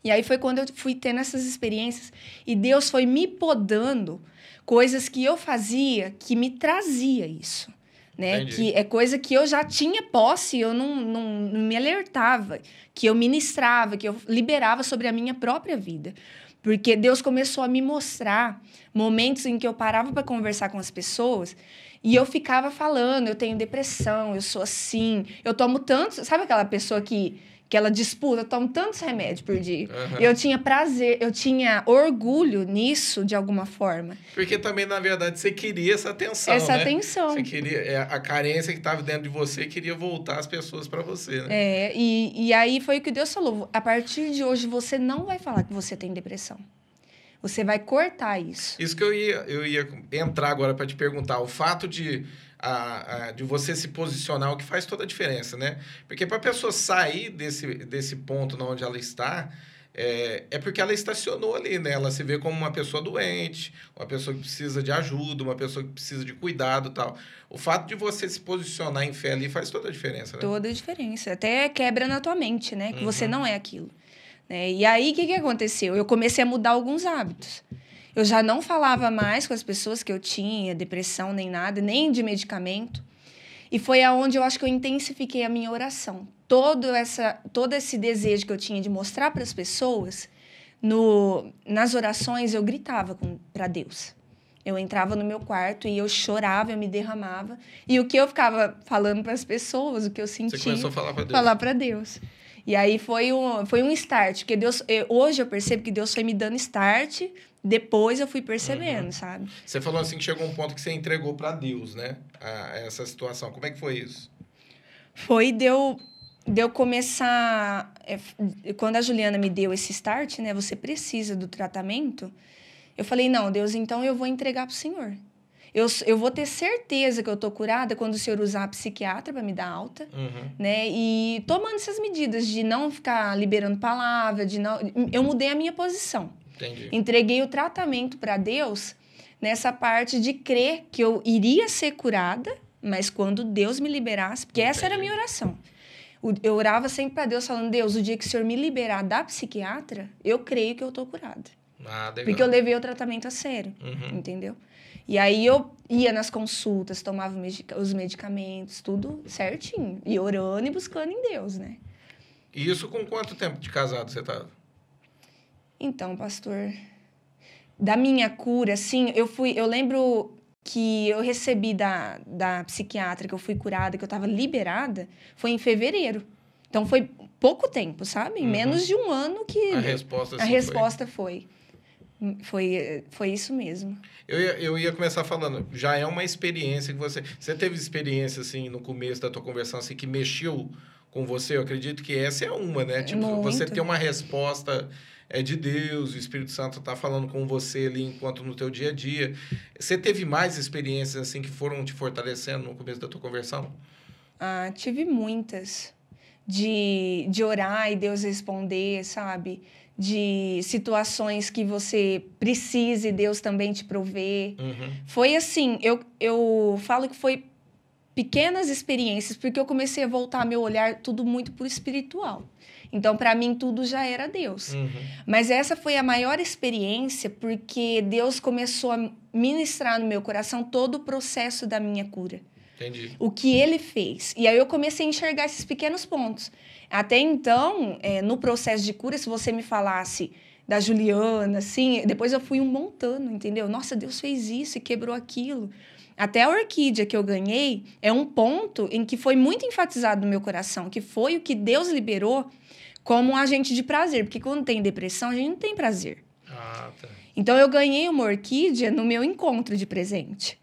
E aí foi quando eu fui tendo essas experiências e Deus foi me podando coisas que eu fazia que me trazia isso. Né? Que é coisa que eu já tinha posse, eu não, não, não me alertava, que eu ministrava, que eu liberava sobre a minha própria vida. Porque Deus começou a me mostrar momentos em que eu parava para conversar com as pessoas e eu ficava falando, eu tenho depressão, eu sou assim, eu tomo tanto, sabe aquela pessoa que que ela disputa, eu tomo tantos remédios por dia. Uhum. Eu tinha prazer, eu tinha orgulho nisso de alguma forma. Porque também, na verdade, você queria essa atenção. Essa né? atenção. Você queria, é, a carência que estava dentro de você queria voltar as pessoas para você, né? É, e, e aí foi o que Deus falou: a partir de hoje você não vai falar que você tem depressão. Você vai cortar isso. Isso que eu ia, eu ia entrar agora para te perguntar. O fato de a, a, de você se posicionar, o que faz toda a diferença, né? Porque para a pessoa sair desse, desse ponto onde ela está, é, é porque ela estacionou ali, né? Ela se vê como uma pessoa doente, uma pessoa que precisa de ajuda, uma pessoa que precisa de cuidado tal. O fato de você se posicionar em fé ali faz toda a diferença, né? Toda a diferença. Até quebra na tua mente, né? Que uhum. você não é aquilo. Né? E aí, o que, que aconteceu? Eu comecei a mudar alguns hábitos. Eu já não falava mais com as pessoas que eu tinha depressão nem nada, nem de medicamento. E foi aonde eu acho que eu intensifiquei a minha oração. Todo, essa, todo esse desejo que eu tinha de mostrar para as pessoas, no, nas orações eu gritava para Deus. Eu entrava no meu quarto e eu chorava, eu me derramava. E o que eu ficava falando para as pessoas, o que eu sentia. Você começou a falar para Deus. Falar para Deus. E aí foi um, foi um start, porque Deus, eu, hoje eu percebo que Deus foi me dando start depois eu fui percebendo, uhum. sabe? Você falou assim que chegou um ponto que você entregou para Deus, né? A, essa situação. Como é que foi isso? Foi deu de eu começar. É, quando a Juliana me deu esse start, né? Você precisa do tratamento. Eu falei, não, Deus, então eu vou entregar para o Senhor. Eu, eu vou ter certeza que eu tô curada quando o senhor usar a psiquiatra para me dar alta, uhum. né? E tomando essas medidas de não ficar liberando palavra, de não. Eu mudei a minha posição. Entendi. Entreguei o tratamento para Deus nessa parte de crer que eu iria ser curada, mas quando Deus me liberasse, porque Entendi. essa era a minha oração. Eu orava sempre para Deus, falando: Deus, o dia que o Senhor me liberar da psiquiatra, eu creio que eu estou curada. Ah, porque eu levei o tratamento a sério, uhum. entendeu? E aí eu ia nas consultas, tomava os medicamentos, tudo certinho. E orando e buscando em Deus, né? E isso com quanto tempo de casado você estava? Então, pastor, da minha cura, assim, eu fui, eu lembro que eu recebi da, da psiquiatra, que eu fui curada, que eu estava liberada, foi em fevereiro. Então foi pouco tempo, sabe? Uhum. menos de um ano que a resposta, a resposta foi. foi. Foi, foi isso mesmo. Eu ia, eu ia começar falando, já é uma experiência que você. Você teve experiência, assim, no começo da tua conversão, assim, que mexeu com você? Eu acredito que essa é uma, né? Tipo, Muito. você ter uma resposta é de Deus, o Espírito Santo está falando com você ali enquanto no teu dia a dia. Você teve mais experiências assim que foram te fortalecendo no começo da tua conversão? Ah, tive muitas. De, de orar e Deus responder, sabe? De situações que você precisa e Deus também te prover. Uhum. Foi assim, eu, eu falo que foi pequenas experiências, porque eu comecei a voltar meu olhar tudo muito para o espiritual. Então, para mim, tudo já era Deus. Uhum. Mas essa foi a maior experiência porque Deus começou a ministrar no meu coração todo o processo da minha cura. Entendi. O que ele fez. E aí eu comecei a enxergar esses pequenos pontos. Até então, é, no processo de cura, se você me falasse da Juliana, assim, depois eu fui um montando, entendeu? Nossa, Deus fez isso e quebrou aquilo. Até a orquídea que eu ganhei é um ponto em que foi muito enfatizado no meu coração, que foi o que Deus liberou como um agente de prazer, porque quando tem depressão, a gente não tem prazer. Ah, tá. Então eu ganhei uma orquídea no meu encontro de presente.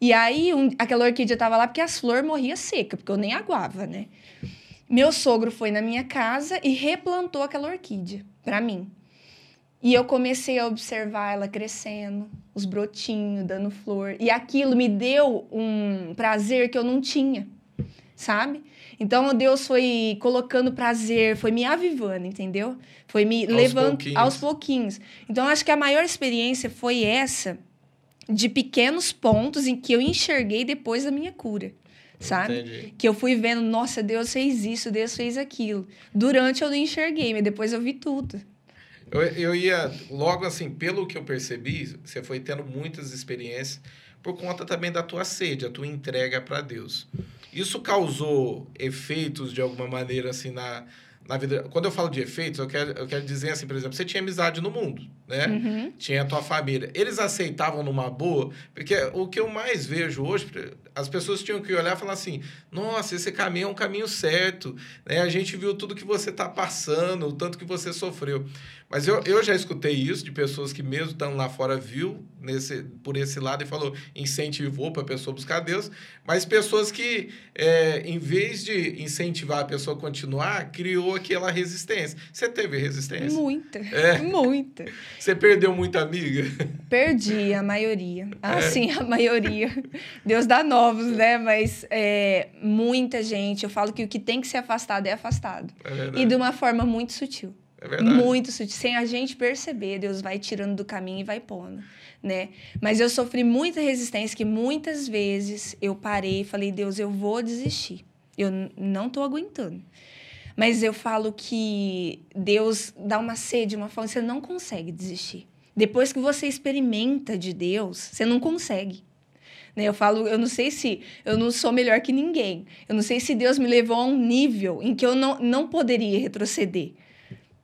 E aí um, aquela orquídea estava lá porque as flores morriam seca, porque eu nem aguava, né? Meu sogro foi na minha casa e replantou aquela orquídea para mim. E eu comecei a observar ela crescendo, os brotinhos, dando flor. E aquilo me deu um prazer que eu não tinha, sabe? Então Deus foi colocando prazer, foi me avivando, entendeu? Foi me levando aos pouquinhos. Então acho que a maior experiência foi essa de pequenos pontos em que eu enxerguei depois da minha cura. Sabe? Entendi. Que eu fui vendo, nossa, Deus fez isso, Deus fez aquilo. Durante eu não enxerguei, mas depois eu vi tudo. Eu, eu ia, logo assim, pelo que eu percebi, você foi tendo muitas experiências por conta também da tua sede, a tua entrega para Deus. Isso causou efeitos de alguma maneira assim na, na vida. Quando eu falo de efeitos, eu quero, eu quero dizer assim, por exemplo, você tinha amizade no mundo, né? Uhum. Tinha a tua família. Eles aceitavam numa boa, porque o que eu mais vejo hoje, as pessoas tinham que olhar e falar assim: nossa, esse caminho é um caminho certo, né? A gente viu tudo que você está passando, o tanto que você sofreu. Mas eu, eu já escutei isso de pessoas que, mesmo estando lá fora, viu nesse, por esse lado e falou, incentivou para a pessoa buscar Deus. Mas pessoas que, é, em vez de incentivar a pessoa a continuar, criou aquela resistência. Você teve resistência? Muita. É. Muita. Você perdeu muita amiga? Perdi a maioria. Ah, é. sim, a maioria. Deus dá novos, né? Mas é, muita gente. Eu falo que o que tem que ser afastado é afastado. É e de uma forma muito sutil. É verdade. Muito sutil. Sem a gente perceber, Deus vai tirando do caminho e vai pondo, né? Mas eu sofri muita resistência que muitas vezes eu parei e falei, Deus, eu vou desistir. Eu não estou aguentando. Mas eu falo que Deus dá uma sede, uma fome, você não consegue desistir. Depois que você experimenta de Deus, você não consegue. Né? Eu falo, eu não sei se eu não sou melhor que ninguém. Eu não sei se Deus me levou a um nível em que eu não, não poderia retroceder.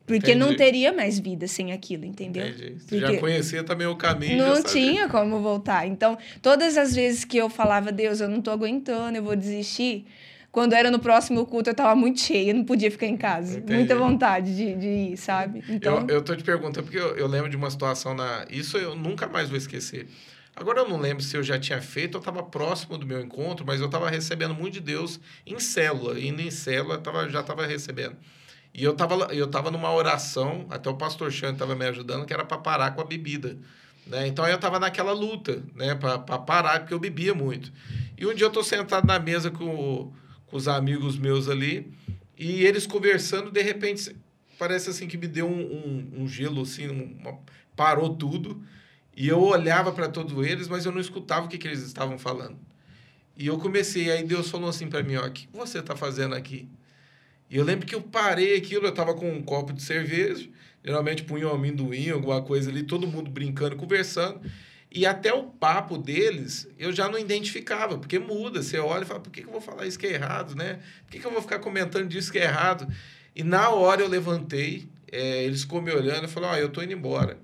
Porque Entendi. não teria mais vida sem aquilo, entendeu? Entendi. Você já conhecia também o caminho. Não tinha como voltar. Então, todas as vezes que eu falava, Deus, eu não tô aguentando, eu vou desistir. Quando era no próximo culto, eu tava muito cheia, não podia ficar em casa. Entendi. Muita vontade de, de ir, sabe? Então... Eu, eu tô te perguntando, porque eu, eu lembro de uma situação na. Isso eu nunca mais vou esquecer. Agora eu não lembro se eu já tinha feito ou estava próximo do meu encontro, mas eu estava recebendo muito de Deus em célula. Indo em célula, tava, já estava recebendo. E eu tava, eu tava numa oração, até o pastor Chan estava me ajudando, que era para parar com a bebida. Né? Então eu estava naquela luta, né, para parar, porque eu bebia muito. E um dia eu estou sentado na mesa com, com os amigos meus ali, e eles conversando, de repente, parece assim que me deu um, um, um gelo, assim, uma, parou tudo. E eu olhava para todos eles, mas eu não escutava o que, que eles estavam falando. E eu comecei, aí Deus falou assim para mim: ó, o que você está fazendo aqui? E eu lembro que eu parei aquilo, eu estava com um copo de cerveja, geralmente punha um amendoim, alguma coisa ali, todo mundo brincando, conversando. E até o papo deles eu já não identificava, porque muda. Você olha e fala, por que, que eu vou falar isso que é errado, né? Por que, que eu vou ficar comentando disso que é errado? E na hora eu levantei, é, eles ficou me olhando e falaram, ó, oh, eu tô indo embora.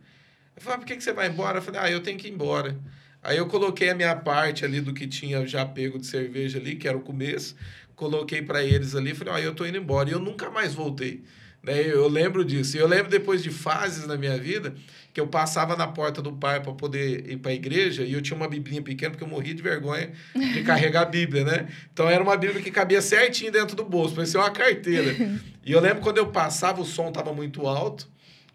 Eu falei, ah, por que, que você vai embora? Eu falei, ah, eu tenho que ir embora. Aí eu coloquei a minha parte ali do que tinha já pego de cerveja ali, que era o começo, coloquei para eles ali, falei, ó, oh, eu tô indo embora. E eu nunca mais voltei. Né? Eu lembro disso. E eu lembro depois de fases na minha vida que eu passava na porta do pai para poder ir para a igreja e eu tinha uma biblinha pequena porque eu morria de vergonha de carregar a Bíblia, né? Então era uma Bíblia que cabia certinho dentro do bolso, parecia uma carteira. E eu lembro quando eu passava, o som estava muito alto.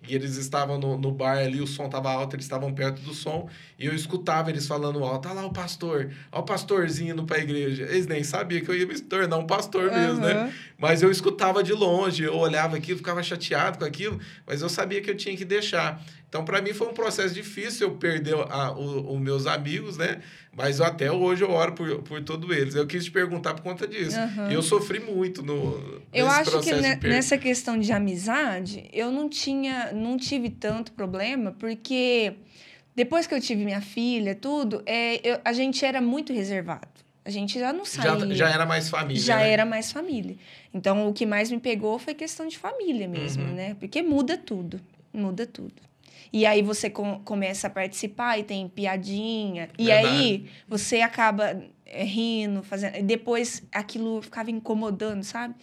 E eles estavam no, no bar ali, o som estava alto, eles estavam perto do som. E eu escutava eles falando alto: olha lá o pastor, olha o pastorzinho indo para a igreja. Eles nem sabiam que eu ia me tornar um pastor uhum. mesmo, né? Mas eu escutava de longe, eu olhava aquilo, ficava chateado com aquilo, mas eu sabia que eu tinha que deixar. Então, para mim, foi um processo difícil eu perder os meus amigos, né? Mas eu, até hoje eu oro por, por todos eles. Eu quis te perguntar por conta disso. Uhum. E eu sofri muito no Eu acho que ne, nessa questão de amizade, eu não tinha, não tive tanto problema, porque depois que eu tive minha filha, tudo, é, eu, a gente era muito reservado. A gente já não saía. Já, já era mais família. Já né? era mais família. Então, o que mais me pegou foi questão de família mesmo, uhum. né? Porque muda tudo. Muda tudo. E aí você com, começa a participar e tem piadinha. Verdade. E aí você acaba é, rindo, fazendo. Depois aquilo ficava incomodando, sabe?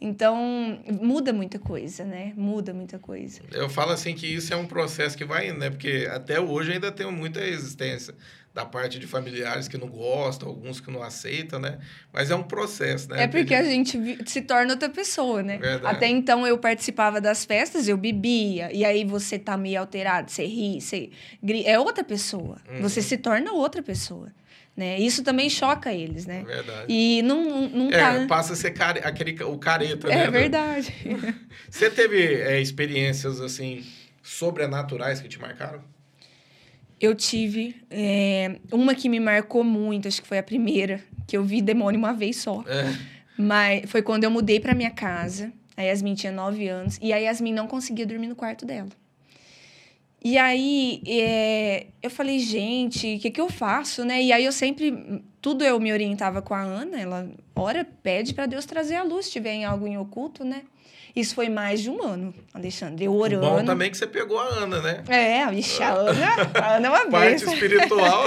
Então, muda muita coisa, né? Muda muita coisa. Eu falo assim que isso é um processo que vai indo, né? Porque até hoje ainda tem muita resistência da parte de familiares que não gostam, alguns que não aceitam, né? Mas é um processo, né? É porque a gente se torna outra pessoa, né? Verdade. Até então eu participava das festas, eu bebia, e aí você tá meio alterado, você ri, você é outra pessoa. Uhum. Você se torna outra pessoa. Né? Isso também choca eles, né? Verdade. E não, não é, tá... passa a ser care... aquele, o careta, é né? É verdade. Você teve é, experiências, assim, sobrenaturais que te marcaram? Eu tive é, uma que me marcou muito, acho que foi a primeira, que eu vi demônio uma vez só. É. Mas foi quando eu mudei para minha casa. A Yasmin tinha nove anos. E a Yasmin não conseguia dormir no quarto dela. E aí, é, eu falei, gente, o que, que eu faço, né? E aí eu sempre, tudo eu me orientava com a Ana. Ela, ora, pede para Deus trazer a luz, se tiver em algo em oculto, né? Isso foi mais de um ano, Alexandre. Eu orando. Bom também que você pegou a Ana, né? É, vixe, a Ana, a Ana é uma Parte espiritual.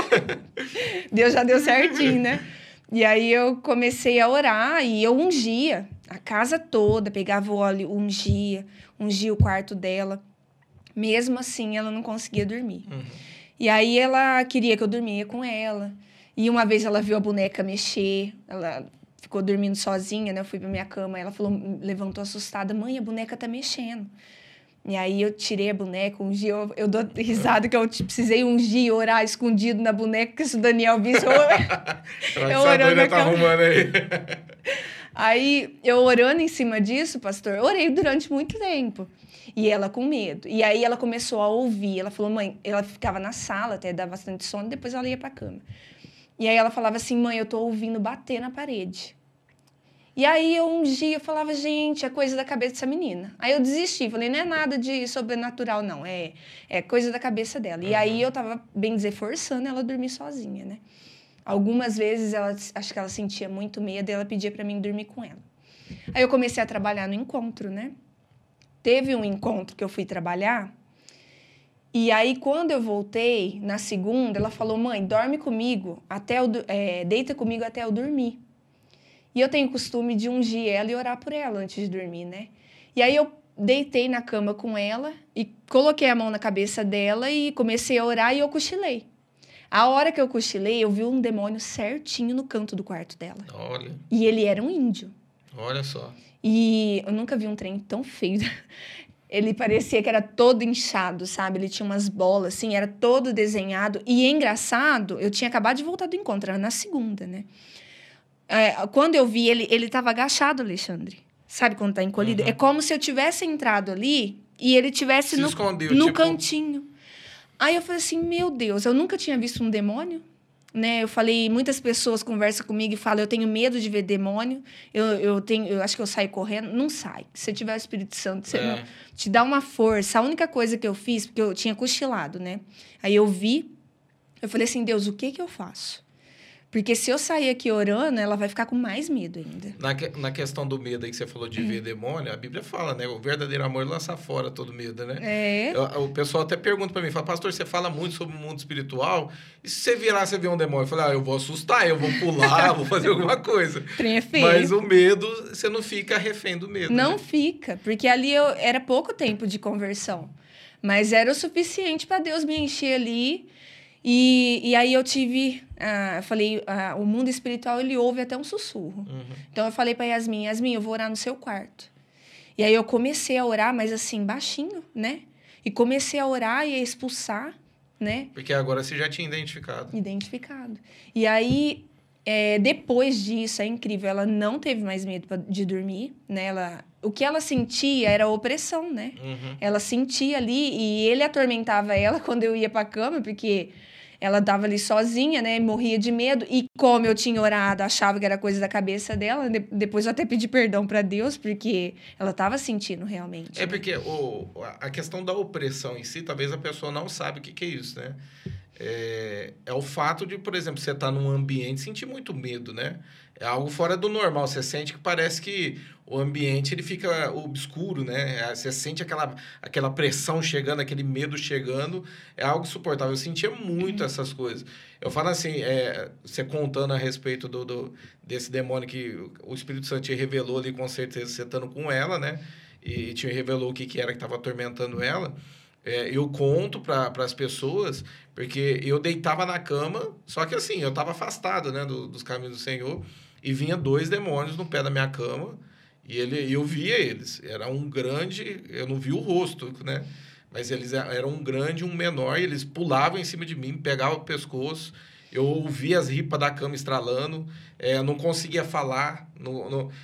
Deus já deu certinho, né? E aí eu comecei a orar e eu ungia a casa toda, pegava o óleo, ungia, ungia o quarto dela. Mesmo assim, ela não conseguia dormir. Uhum. E aí ela queria que eu dormia com ela. E uma vez ela viu a boneca mexer, ela ficou dormindo sozinha, né? Eu fui pra minha cama, ela falou, levantou assustada, mãe, a boneca tá mexendo. E aí eu tirei a boneca, ungi, eu, eu dou risada que eu precisei ungir, orar escondido na boneca, que se o Daniel visse, eu, eu orando tá arrumando aí. aí eu orando em cima disso, pastor, orei durante muito tempo. E ela com medo. E aí ela começou a ouvir. Ela falou, mãe, ela ficava na sala até dar bastante sono, depois ela ia pra cama. E aí ela falava assim, mãe, eu tô ouvindo bater na parede. E aí eu um dia eu falava, gente, é coisa da cabeça dessa menina. Aí eu desisti, falei, não é nada de sobrenatural, não, é, é coisa da cabeça dela. E aí eu tava, bem dizer, forçando ela a dormir sozinha, né? Algumas vezes ela, acho que ela sentia muito medo e ela pedia para mim dormir com ela. Aí eu comecei a trabalhar no encontro, né? Teve um encontro que eu fui trabalhar e aí, quando eu voltei, na segunda, ela falou: mãe, dorme comigo, até eu, é, deita comigo até eu dormir. E eu tenho costume de ungir ela e orar por ela antes de dormir, né? E aí eu deitei na cama com ela e coloquei a mão na cabeça dela e comecei a orar e eu cochilei. A hora que eu cochilei, eu vi um demônio certinho no canto do quarto dela. Olha. E ele era um índio. Olha só. E eu nunca vi um trem tão feio. Ele parecia que era todo inchado, sabe? Ele tinha umas bolas, assim, era todo desenhado. E é engraçado, eu tinha acabado de voltar do encontro, era na segunda, né? É, quando eu vi ele, ele estava agachado, Alexandre. Sabe quando tá encolhido? Uhum. É como se eu tivesse entrado ali e ele tivesse no, escondeu, no tipo... cantinho. Aí eu falei assim, meu Deus, eu nunca tinha visto um demônio. Né? Eu falei, muitas pessoas conversam comigo e falam, eu tenho medo de ver demônio, eu, eu tenho, eu acho que eu saio correndo. Não sai. Se tiver o Espírito Santo, você é. te dá uma força. A única coisa que eu fiz, porque eu tinha cochilado, né? Aí eu vi, Eu falei assim, Deus, o que que eu faço? Porque se eu sair aqui orando, ela vai ficar com mais medo ainda. Na, que, na questão do medo aí que você falou de ver demônio, a Bíblia fala, né? O verdadeiro amor lança fora todo medo, né? É. Eu- o pessoal até pergunta pra mim, fala, pastor, você fala muito sobre o mundo espiritual, e se você virar, você ver um demônio? Eu falei, ah, eu vou assustar, eu vou pular, vou fazer alguma coisa. Trem é. Mas o medo, você não fica refém do medo. Não né? fica, porque ali eu, era pouco tempo de conversão. Mas era o suficiente para Deus me encher ali. E, e aí eu tive, ah, eu falei, ah, o mundo espiritual ele ouve até um sussurro. Uhum. Então eu falei para Yasmin, Yasmin, eu vou orar no seu quarto. E aí eu comecei a orar, mas assim, baixinho, né? E comecei a orar e a expulsar, né? Porque agora você já tinha identificado. Identificado. E aí, é, depois disso, é incrível, ela não teve mais medo de dormir, né? Ela, o que ela sentia era opressão, né? Uhum. Ela sentia ali e ele atormentava ela quando eu ia pra cama, porque ela tava ali sozinha, né? Morria de medo. E como eu tinha orado, achava que era coisa da cabeça dela. de- depois eu até pedi perdão pra Deus, porque ela tava sentindo realmente. É porque o, a questão da opressão em si, talvez a pessoa não sabe o que, que é isso, né? É, é o fato de, por exemplo, você estar num ambiente sentir muito medo, né? É algo fora do normal. Você sente que parece que o ambiente ele fica obscuro, né? É, Você sente aquela, aquela pressão chegando, aquele medo chegando. É algo insuportável. Eu sentia muito essas coisas. Eu falo assim, é, você contando a respeito do, do- desse demônio que o Espírito Santo te revelou ali, com certeza, você estando com ela, né? E te revelou o que, que era que estava atormentando ela. É, eu conto para as pessoas, porque eu deitava na cama, só que assim, eu estava afastado né, do- dos caminhos do Senhor, e vinha dois demônios no pé da minha cama, e ele, eu via eles. Era um grande, eu não vi o rosto, né? Mas eles eram um grande um menor, e eles pulavam em cima de mim, pegavam o pescoço, eu ouvia as ripas da cama estralando, é, não conseguia falar.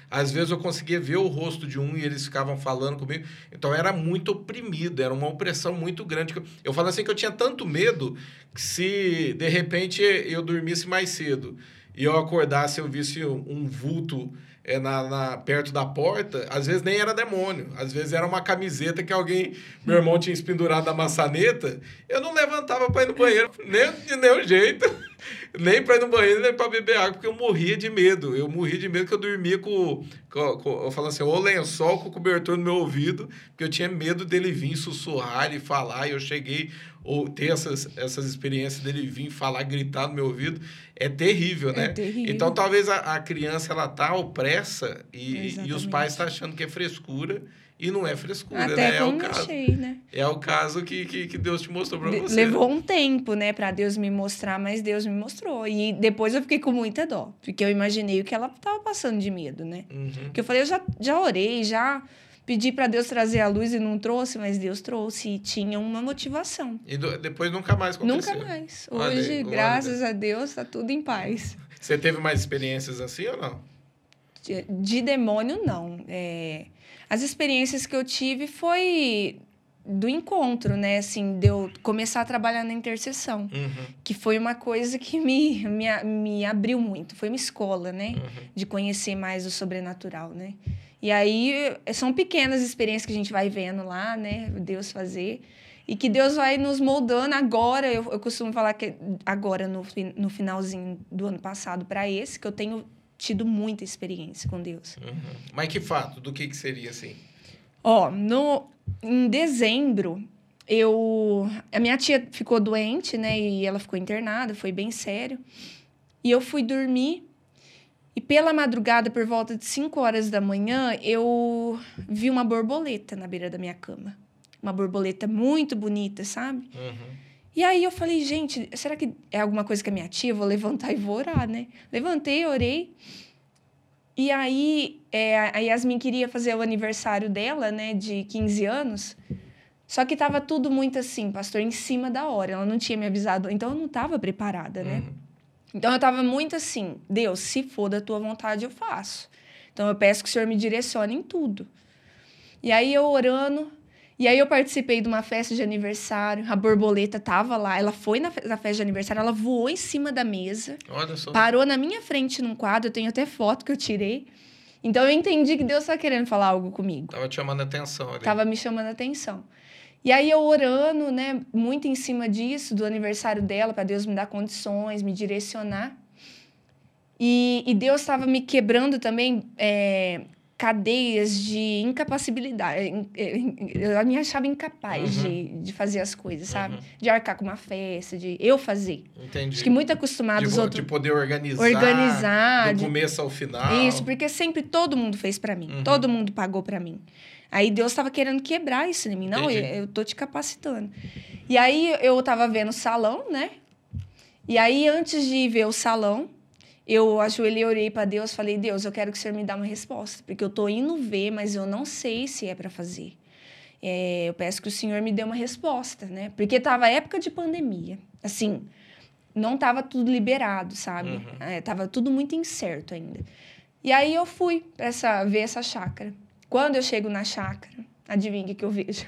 às vezes eu conseguia ver o rosto de um e eles ficavam falando comigo. Então era muito oprimido, era uma opressão muito grande. Eu falo assim que eu tinha tanto medo que se de repente eu dormisse mais cedo e eu acordasse eu visse um, vulto é, na, na- perto da porta, às vezes nem era demônio, às vezes era uma camiseta que alguém, meu irmão tinha espendurado na maçaneta, eu não levantava para ir no banheiro, nem de nenhum jeito, nem para ir no banheiro, nem para beber água, porque eu morria de medo, eu morria de medo que eu dormia com, com, com eu falo assim, o lençol com o cobertor no meu ouvido, porque eu tinha medo dele vir sussurrar e falar, e eu cheguei ou ter essas, essas experiências dele vir falar, gritar no meu ouvido, é terrível, né? É terrível. Então talvez a, a criança ela tá opressa e, e os pais estão achando que é frescura e não é frescura, Até né? É o caso, achei, né? é o caso que, que, que Deus te mostrou para você. Levou um tempo, né, pra Deus me mostrar, mas Deus me mostrou. E depois eu fiquei com muita dó, porque eu imaginei o que ela tava passando de medo, né? Uhum. Porque eu falei, eu já, já orei, já pedi pra Deus trazer a luz e não trouxe, mas Deus trouxe e tinha uma motivação. E do- depois nunca mais aconteceu. Nunca mais. Hoje, graças a Deus, tá tudo em paz. Você teve mais experiências assim ou não? De, de demônio, não. É, as experiências que eu tive foi do encontro, né? Assim, de eu começar a trabalhar na intercessão. Uhum, que foi uma coisa que me, me, me abriu muito. Foi uma escola, né? uhum. De conhecer mais o sobrenatural, né? E aí, eh, são pequenas experiências que a gente vai vendo lá, né? Deus fazer. E que Deus vai nos moldando agora. Eu, eu costumo falar que agora, no, no finalzinho do ano passado, para esse, que eu tenho tido muita experiência com Deus. Uhum. Mas que fato? Do que, que seria assim? Ó, no, em dezembro, eu. A minha tia ficou doente, né? E ela ficou internada, foi bem sério. E eu fui dormir. E pela madrugada, por volta de 5 horas da manhã, eu vi uma borboleta na beira da minha cama. Uma borboleta muito bonita, sabe? Uhum. E aí eu falei, gente, será que é alguma coisa que a minha tia? Eu vou levantar e vou orar, né? Levantei, orei. E aí é, a Yasmin queria fazer o aniversário dela, né, de 15 anos. Só que tava tudo muito assim, pastor, em cima da hora. Ela não tinha me avisado, então eu não tava preparada, né? Uhum. Então eu tava muito assim, Deus, se for da tua vontade, eu faço. Então eu peço que o Senhor me direcione em tudo. E aí eu orando, e aí eu participei de uma festa de aniversário, a borboleta tava lá, ela foi na, fe- na festa de aniversário, ela voou em cima da mesa, Olha só. parou na minha frente num quadro, eu tenho até foto que eu tirei. Então eu entendi que Deus tá querendo falar algo comigo. Tava te chamando a atenção ali. Tava me chamando a atenção. E aí eu orando, né, muito em cima disso, do aniversário dela, para Deus me dar condições, me direcionar. E, e Deus estava me quebrando também é, cadeias de incapacidade. Eu me achava incapaz uhum. de, de fazer as coisas, sabe? Uhum. De arcar com uma festa, de eu fazer. Entendi. Acho que muito acostumado de, os outros. De poder organizar. Organizar. Do de... começo ao final. Isso, porque sempre todo mundo fez para mim. Uhum. Todo mundo pagou para mim. Aí Deus estava querendo quebrar isso em mim. Não, eu, eu tô te capacitando. E aí eu tava vendo o salão, né? E aí, antes de ver o salão, eu ajoelhei, orei para Deus, falei: Deus, eu quero que o Senhor me dê uma resposta, porque eu estou indo ver, mas eu não sei se é para fazer. É, eu peço que o Senhor me dê uma resposta, né? Porque estava época de pandemia, assim, não estava tudo liberado, sabe? Uhum. É, tava tudo muito incerto ainda. E aí eu fui para essa, ver essa chácara. Quando eu chego na chácara, adivinha o que eu vejo?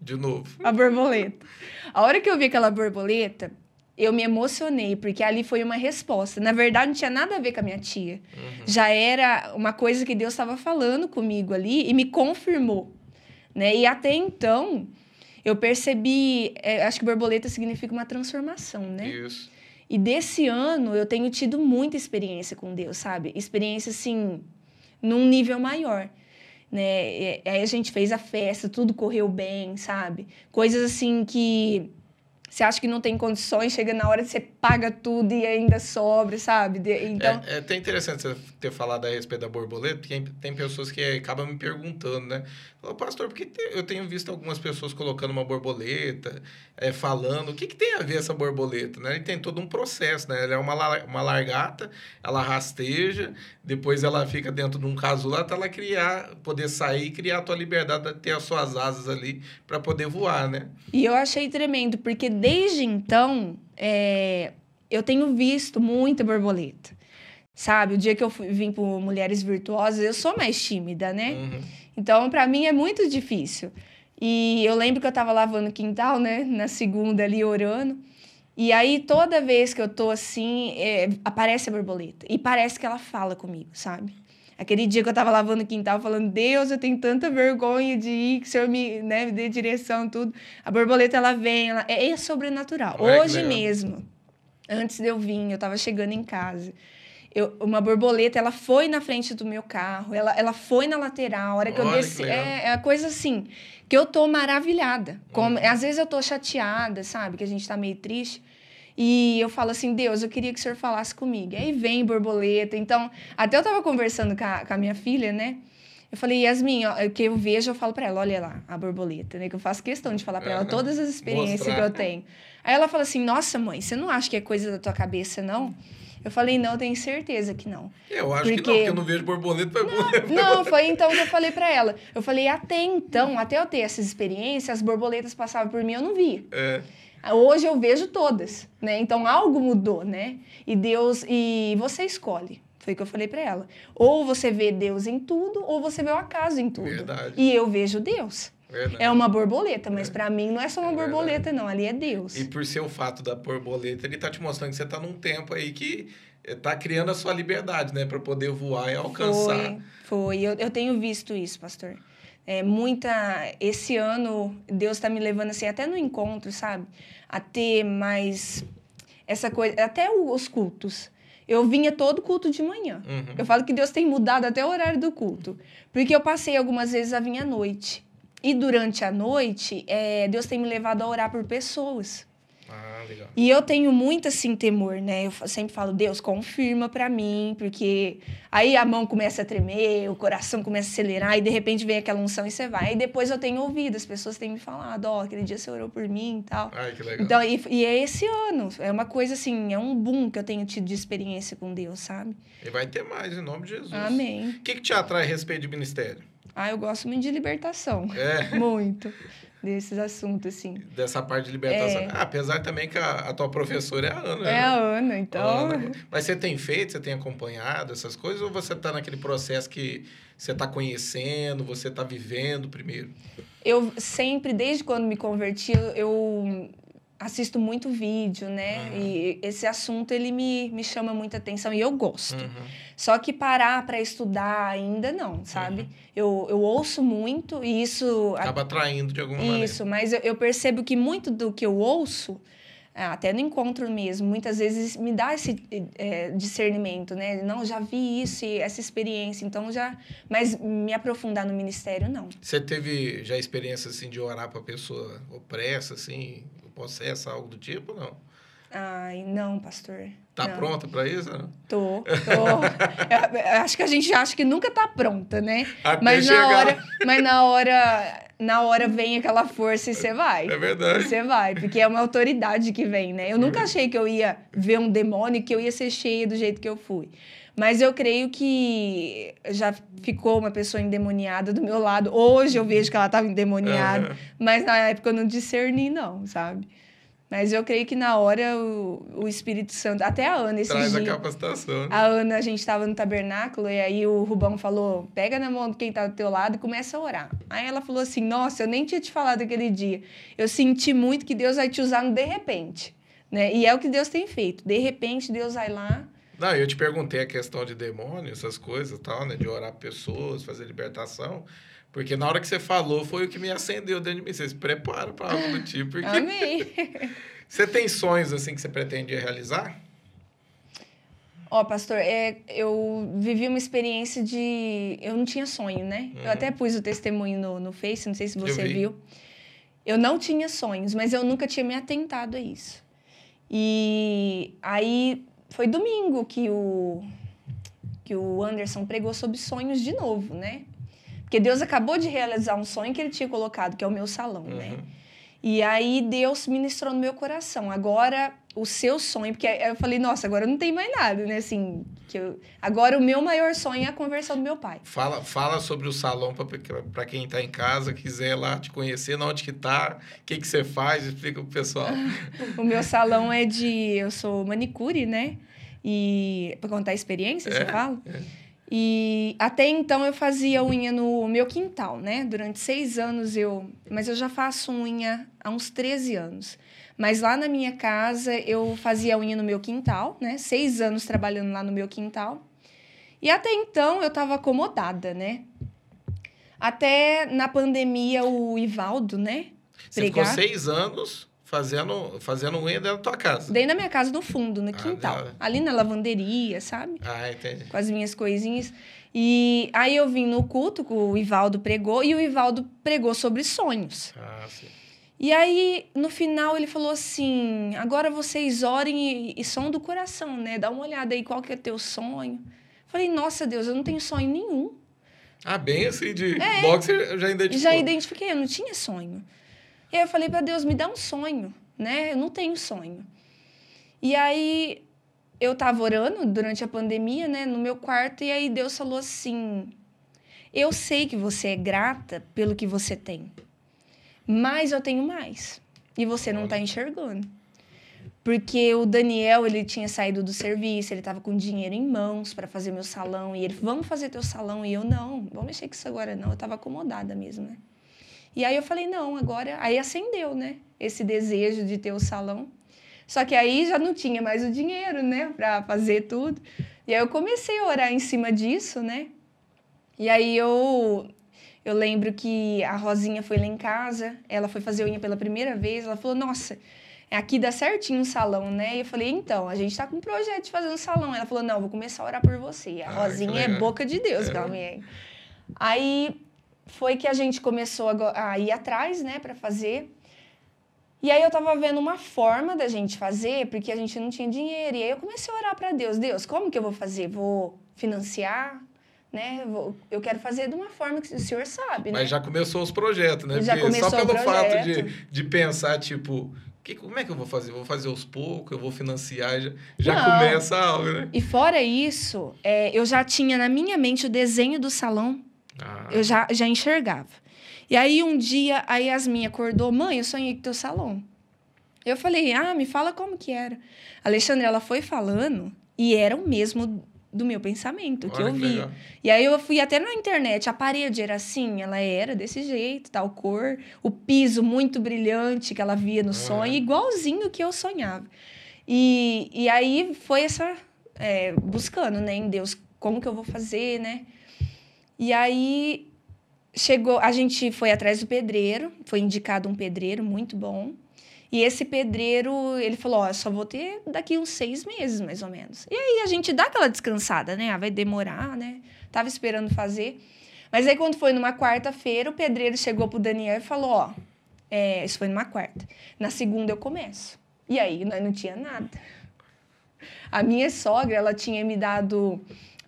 De novo. A borboleta. A hora que eu vi aquela borboleta, eu me emocionei, porque ali foi uma resposta. Na verdade, não tinha nada a ver com a minha tia. Uhum. Já era uma coisa que Deus estava falando comigo ali e me confirmou. Né? E até então, eu percebi. É, acho que borboleta significa uma transformação, né? Isso. E desse ano, eu tenho tido muita experiência com Deus, sabe? Experiência, assim, num nível maior. Né? Aí a gente fez a festa, tudo correu bem, sabe? Coisas assim que você acha que não tem condições, chega na hora você paga tudo e ainda sobra, sabe? Então... É, é até interessante você ter falado a respeito da borboleta, porque tem pessoas que acabam me perguntando, né? Pastor, porque eu tenho visto algumas pessoas colocando uma borboleta, é, falando, o que, que tem a ver essa borboleta, né? E tem todo um processo, né? Ela é uma, uma largata, ela rasteja, depois ela fica dentro de um casulo até ela criar, poder sair e criar a tua liberdade, ter as suas asas ali para poder voar, né? E eu achei tremendo, porque desde então, é, eu tenho visto muita borboleta. Sabe, o dia que eu fui, vim para Mulheres Virtuosas, eu sou mais tímida, né? Uhum. Então, para mim é muito difícil. E eu lembro que eu estava lavando o quintal, né, na segunda ali orando. E aí toda vez que eu tô assim, é, aparece a borboleta e parece que ela fala comigo, sabe? Aquele dia que eu estava lavando o quintal, falando, Deus, eu tenho tanta vergonha de ir, que o Senhor me, né, me dê direção, tudo. A borboleta, ela vem, ela, é, é sobrenatural. Hoje mesmo, antes de eu vir, eu estava chegando em casa. Eu, uma borboleta, ela foi na frente do meu carro, ela, ela foi na lateral, a hora que Olha, eu desci. Que é, é a coisa assim, que eu tô maravilhada. Como, uhum. Às vezes eu tô chateada, sabe? Que a gente tá meio triste. E eu falo assim, Deus, eu queria que o Senhor falasse comigo. aí vem borboleta. Então, até eu tava conversando com a, com a minha filha, né? Eu falei, Yasmin, o que eu vejo, eu falo para ela, olha lá, a borboleta, né? Que eu faço questão de falar para ela todas as experiências Mostrar. que eu tenho. Aí ela fala assim, nossa, mãe, você não acha que é coisa da tua cabeça, não? Eu falei, não, tenho certeza que não. Eu acho porque... que não, porque eu não vejo borboleta. Não, não foi então que eu falei para ela. Eu falei, até então, até eu ter essas experiências, as borboletas passavam por mim, eu não vi. É. Hoje eu vejo todas, né? Então algo mudou, né? E Deus, e você escolhe. Foi o que eu falei para ela. Ou você vê Deus em tudo, ou você vê o acaso em tudo. Verdade. E eu vejo Deus. Verdade. É uma borboleta, mas é. para mim não é só uma é borboleta, não. Ali é Deus. E por ser o fato da borboleta, ele tá te mostrando que você tá num tempo aí que eh, tá criando a sua liberdade, né? para poder voar e alcançar. Foi, foi. Eu, eu tenho visto isso, pastor. É, muita... Esse ano, Deus está me levando, assim, até no encontro, sabe? A ter mais... Essa coisa... Até os cultos. Eu vinha todo culto de manhã. Uhum. Eu falo que Deus tem mudado até o horário do culto. Porque eu passei algumas vezes a vir à noite. E durante a noite, é, Deus tem me levado a orar por pessoas. Ah, legal. E eu tenho muito, assim, temor, né? Eu sempre falo, Deus, confirma para mim, porque aí a mão começa a tremer, o coração começa a acelerar, e de repente vem aquela unção e você vai. E depois eu tenho ouvido, as pessoas têm me falado, ó, oh, aquele dia você orou por mim e tal. Ai, que legal. Então, e, e, é esse ano, é uma coisa assim, é um boom que eu tenho tido de experiência com Deus, sabe? E vai ter mais, em nome de Jesus. Amém. O que, que te atrai a respeito de ministério? Ah, eu gosto muito de libertação. É. Muito. Desses assuntos, assim. Dessa parte de libertação. É. Ah, apesar também que a, a, tua professora é a Ana. É né? a Ana, então. Ana. Mas você tem feito, você tem acompanhado essas coisas, ou você está naquele processo que você está conhecendo, você está vivendo primeiro? Eu sempre, desde quando me converti, eu assisto muito vídeo, né? Uhum. E esse assunto ele me, me chama muita atenção e eu gosto. Uhum. Só que parar para estudar ainda não, sabe? Uhum. Eu, eu ouço muito e isso. Acaba atraindo de alguma maneira. Isso, mas eu, eu percebo que muito do que eu ouço, ah, até no encontro mesmo, muitas vezes me dá esse é, discernimento, né? Não, já vi isso e essa experiência, então já. Mas me aprofundar no ministério, não. Você teve já experiência assim de orar para pessoa opressa, assim, possessa, algo do tipo, não? Ai, não, pastor. Tá não. pronta para isso? Não? Tô, tô. eu, acho que a gente acha que nunca tá pronta, né? Até mas chegar. na hora, mas na hora, na hora vem aquela força e você vai. É verdade. Você vai, porque é uma autoridade que vem, né? Eu nunca achei que eu ia ver um demônio, que eu ia ser cheia do jeito que eu fui. Mas eu creio que já ficou uma pessoa endemoniada do meu lado. Hoje eu vejo que ela estava endemoniada, Aham. mas na época eu não discerni, não, sabe? Mas eu creio que na hora o, o Espírito Santo, até a Ana, esse Traz a dia, capacitação. né? a Ana, a gente estava no tabernáculo e aí o Rubão falou: pega na mão de quem tá do teu lado e começa a orar. Aí ela falou assim: Nossa, eu nem tinha te falado aquele dia. Eu senti muito que Deus vai te usar no de repente. Né? E é o que Deus tem feito. De repente, Deus vai lá. Não, eu te perguntei a questão de demônio, essas coisas e tal, né? De orar pessoas, fazer libertação. Porque na hora que você falou, foi o que me acendeu dentro de mim. Você se prepara para algo do tipo. Porque Amém. você tem sonhos, assim, que você pretende realizar? Ó, pastor, é, eu vivi uma experiência de. Eu não tinha sonho, né? Uhum. Eu até pus o testemunho no, no Face, não sei se você vi. viu. Eu não tinha sonhos, mas eu nunca tinha me atentado a isso. E aí foi domingo que o, que o Anderson pregou sobre sonhos de novo, né? Porque Deus acabou de realizar um sonho que ele tinha colocado, que é o meu salão, né? Uhum. E aí Deus ministrou no meu coração. Agora o seu sonho, porque eu falei, nossa, agora não tem mais nada, né? Assim, que eu, agora o meu maior sonho é a conversão do meu pai. Fala, fala sobre o salão para quem está em casa, quiser lá te conhecer, onde que tá, o que, que você faz, explica pro pessoal. O meu salão é de, eu sou manicure, né? E para contar a experiência, você É, fala? é. E até então eu fazia unha no meu quintal, né? Durante seis anos eu. Mas eu já faço unha há uns 13 anos. Mas lá na minha casa eu fazia unha no meu quintal, né? Seis anos trabalhando lá no meu quintal. E até então eu estava acomodada, né? Até na pandemia o Ivaldo, né? Você ficou seis anos fazendo, fazendo unha dentro da tua casa. Dentro da minha casa no fundo, no Ah, quintal. da- Ali na lavanderia, sabe? Ah, entendi. com as minhas coisinhas. E aí eu vim no culto o Ivaldo pregou e o Ivaldo pregou sobre sonhos. Ah, sim. E aí, no final, ele falou assim: agora vocês orem e, e som do coração, né? Dá uma olhada aí qual que é teu sonho. Falei, nossa Deus, eu não tenho sonho nenhum. Ah, bem assim, de boxe eu já identificou. Já identifiquei, eu não tinha sonho. E aí eu falei para Deus, me dá um sonho, né? Eu não tenho sonho. E aí eu tava orando durante a pandemia, né, no meu quarto, e aí Deus falou assim: Eu sei que você é grata pelo que você tem, mas eu tenho mais. E você não tá enxergando. Porque o Daniel, ele tinha saído do serviço, ele tava com dinheiro em mãos para fazer meu salão, e ele, vamos fazer teu salão, e eu, não, vamos mexer com isso agora não, eu tava acomodada mesmo, né? E aí eu falei, não, agora. Aí acendeu, né? Esse desejo de ter o salão. Só que aí já não tinha mais o dinheiro, né? Pra fazer tudo. E aí eu comecei a orar em cima disso, né? E aí eu. Eu lembro que a Rosinha foi lá em casa, ela foi fazer unha pela primeira vez, ela falou, nossa, aqui dá certinho um salão, né? E eu falei, então, a gente tá com um projeto de fazer um salão. Ela falou, não, vou começar a orar por você. A Ah, Rosinha é boca de Deus, aquela mulher. Aí foi que a gente começou a ir atrás, né, para fazer. E aí eu tava vendo uma forma da gente fazer, porque a gente não tinha dinheiro. E aí eu comecei a orar para Deus, Deus, como que eu vou fazer? Vou financiar, né? Eu quero fazer de uma forma que o senhor sabe, né? Mas já começou os projetos, né? Já Porque só começou o pelo fato de, de pensar, tipo, que, como é que eu vou fazer? Vou fazer aos poucos, eu vou financiar, já, já Não. começa algo, né? E fora isso, é, eu já tinha na minha mente o desenho do salão Ah, eu já, já enxergava. E aí um dia a Yasmin acordou, mãe, eu sonhei com teu salão. Eu falei, ah, me fala como que era. A Alexandre, ela foi falando e era o mesmo do meu pensamento, que Olha eu vi. legal. E aí eu fui até na internet, a parede era assim, ela era desse jeito, tal cor, o piso muito brilhante que ela via no sonho, igualzinho que eu sonhava. E, e aí foi essa, é, buscando, né, em Deus, como que eu vou fazer, né? E aí chegou, a gente foi atrás do pedreiro, foi indicado um pedreiro muito bom. E esse pedreiro, ele falou, ó, só vou ter daqui uns seis meses, mais ou menos. E aí a gente dá aquela descansada, né? Ah, vai demorar, né? Tava esperando fazer. Mas aí quando foi numa quarta-feira, o pedreiro chegou pro Daniel e falou, ó, é, isso foi numa quarta. Na segunda eu começo. E aí nós não tinha nada. A minha sogra, ela tinha me dado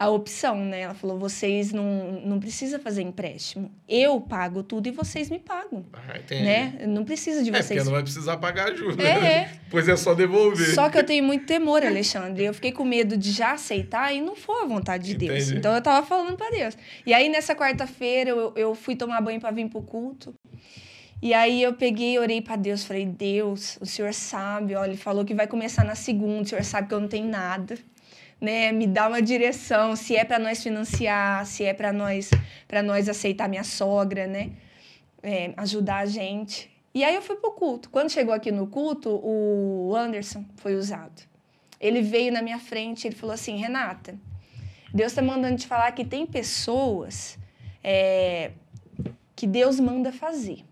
a opção, né? Ela falou: vocês não, não precisam fazer empréstimo. Eu pago tudo e vocês me pagam. Ah, entendi. Né? Não precisa de É, porque vocês. não vai precisar pagar juros. É, né? é. Pois é só devolver. Só que eu tenho muito temor, Alexandre. Eu fiquei com medo de já aceitar e não foi a vontade de Deus. Entendi. Então eu tava falando para Deus. E aí nessa quarta-feira eu, eu fui tomar banho para vir pro culto. E aí eu peguei e orei para Deus, falei: "Deus, o Senhor sabe, ó, ele falou que vai começar na segunda, o Senhor sabe que eu não tenho nada, né? Me dá uma direção, se é para nós financiar, se é para nós para nós aceitar minha sogra, né? É, ajudar a gente. E aí eu fui pro culto. Quando chegou aqui no culto, o Anderson foi usado. Ele veio na minha frente, ele falou assim: "Renata, Deus está mandando te falar que tem pessoas é, que Deus manda fazer.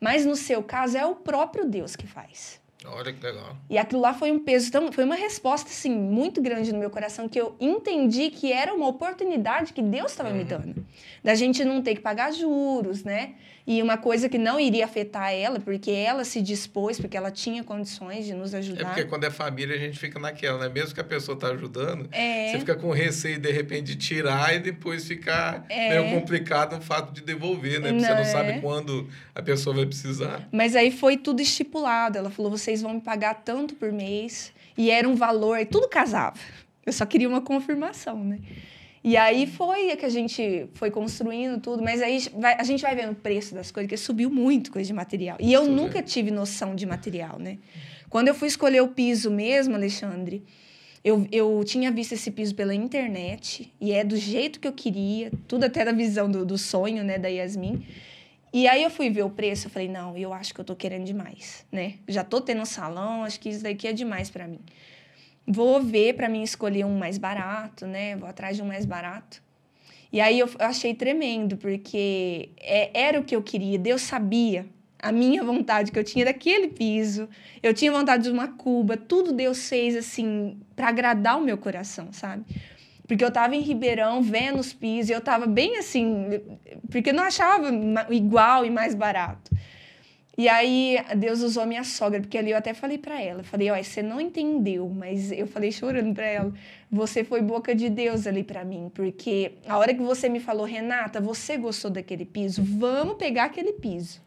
Mas no seu caso é o próprio Deus que faz. Olha que legal. E aquilo lá foi um peso, tão, foi uma resposta assim muito grande no meu coração que eu entendi que era uma oportunidade que Deus estava me dando, da gente não ter que pagar juros, né? E uma coisa que não iria afetar ela, porque ela se dispôs, porque ela tinha condições de nos É ajudar. porque quando é família a gente fica naquela, né? Mesmo que a pessoa tá ajudando, É. você fica com receio de repente de tirar e depois ficar É. meio complicado o fato de devolver, né? Porque você Não, não sabe é. quando a pessoa vai precisar. Mas aí foi tudo estipulado. Ela falou: vocês vão me pagar tanto por mês. E era um valor, e tudo casava. Eu só queria uma confirmação, né? E aí foi que a gente foi construindo tudo, mas aí vai- a gente vai vendo o preço das coisas, que subiu muito coisa de material. E eu Subiu. nunca tive noção de material, né? Quando eu fui escolher o piso mesmo, Alexandre, eu, eu tinha visto esse piso pela internet e é do jeito que eu queria, tudo até da visão do, do sonho, né, da Yasmin. E aí eu fui ver o preço, eu falei, não, eu acho que eu tô querendo demais, né? Já tô tendo um salão, acho que isso daqui é demais para mim. Vou ver para mim escolher um mais barato, né? Vou atrás de um mais barato. E aí eu eu achei tremendo, porque é- era o que eu queria, Deus sabia a minha vontade que eu tinha daquele piso. Eu tinha vontade de uma cuba, tudo Deus fez assim para agradar o meu coração, sabe? Porque eu tava em Ribeirão vendo os pisos, e eu tava bem assim, porque eu não achava igual e mais barato. E aí Deus usou minha sogra, porque ali eu até falei para ela, falei, ó, você não entendeu, mas eu falei chorando para ela, você foi boca de Deus ali para mim, porque a hora que você me falou, Renata, você gostou daquele piso, vamos pegar aquele piso.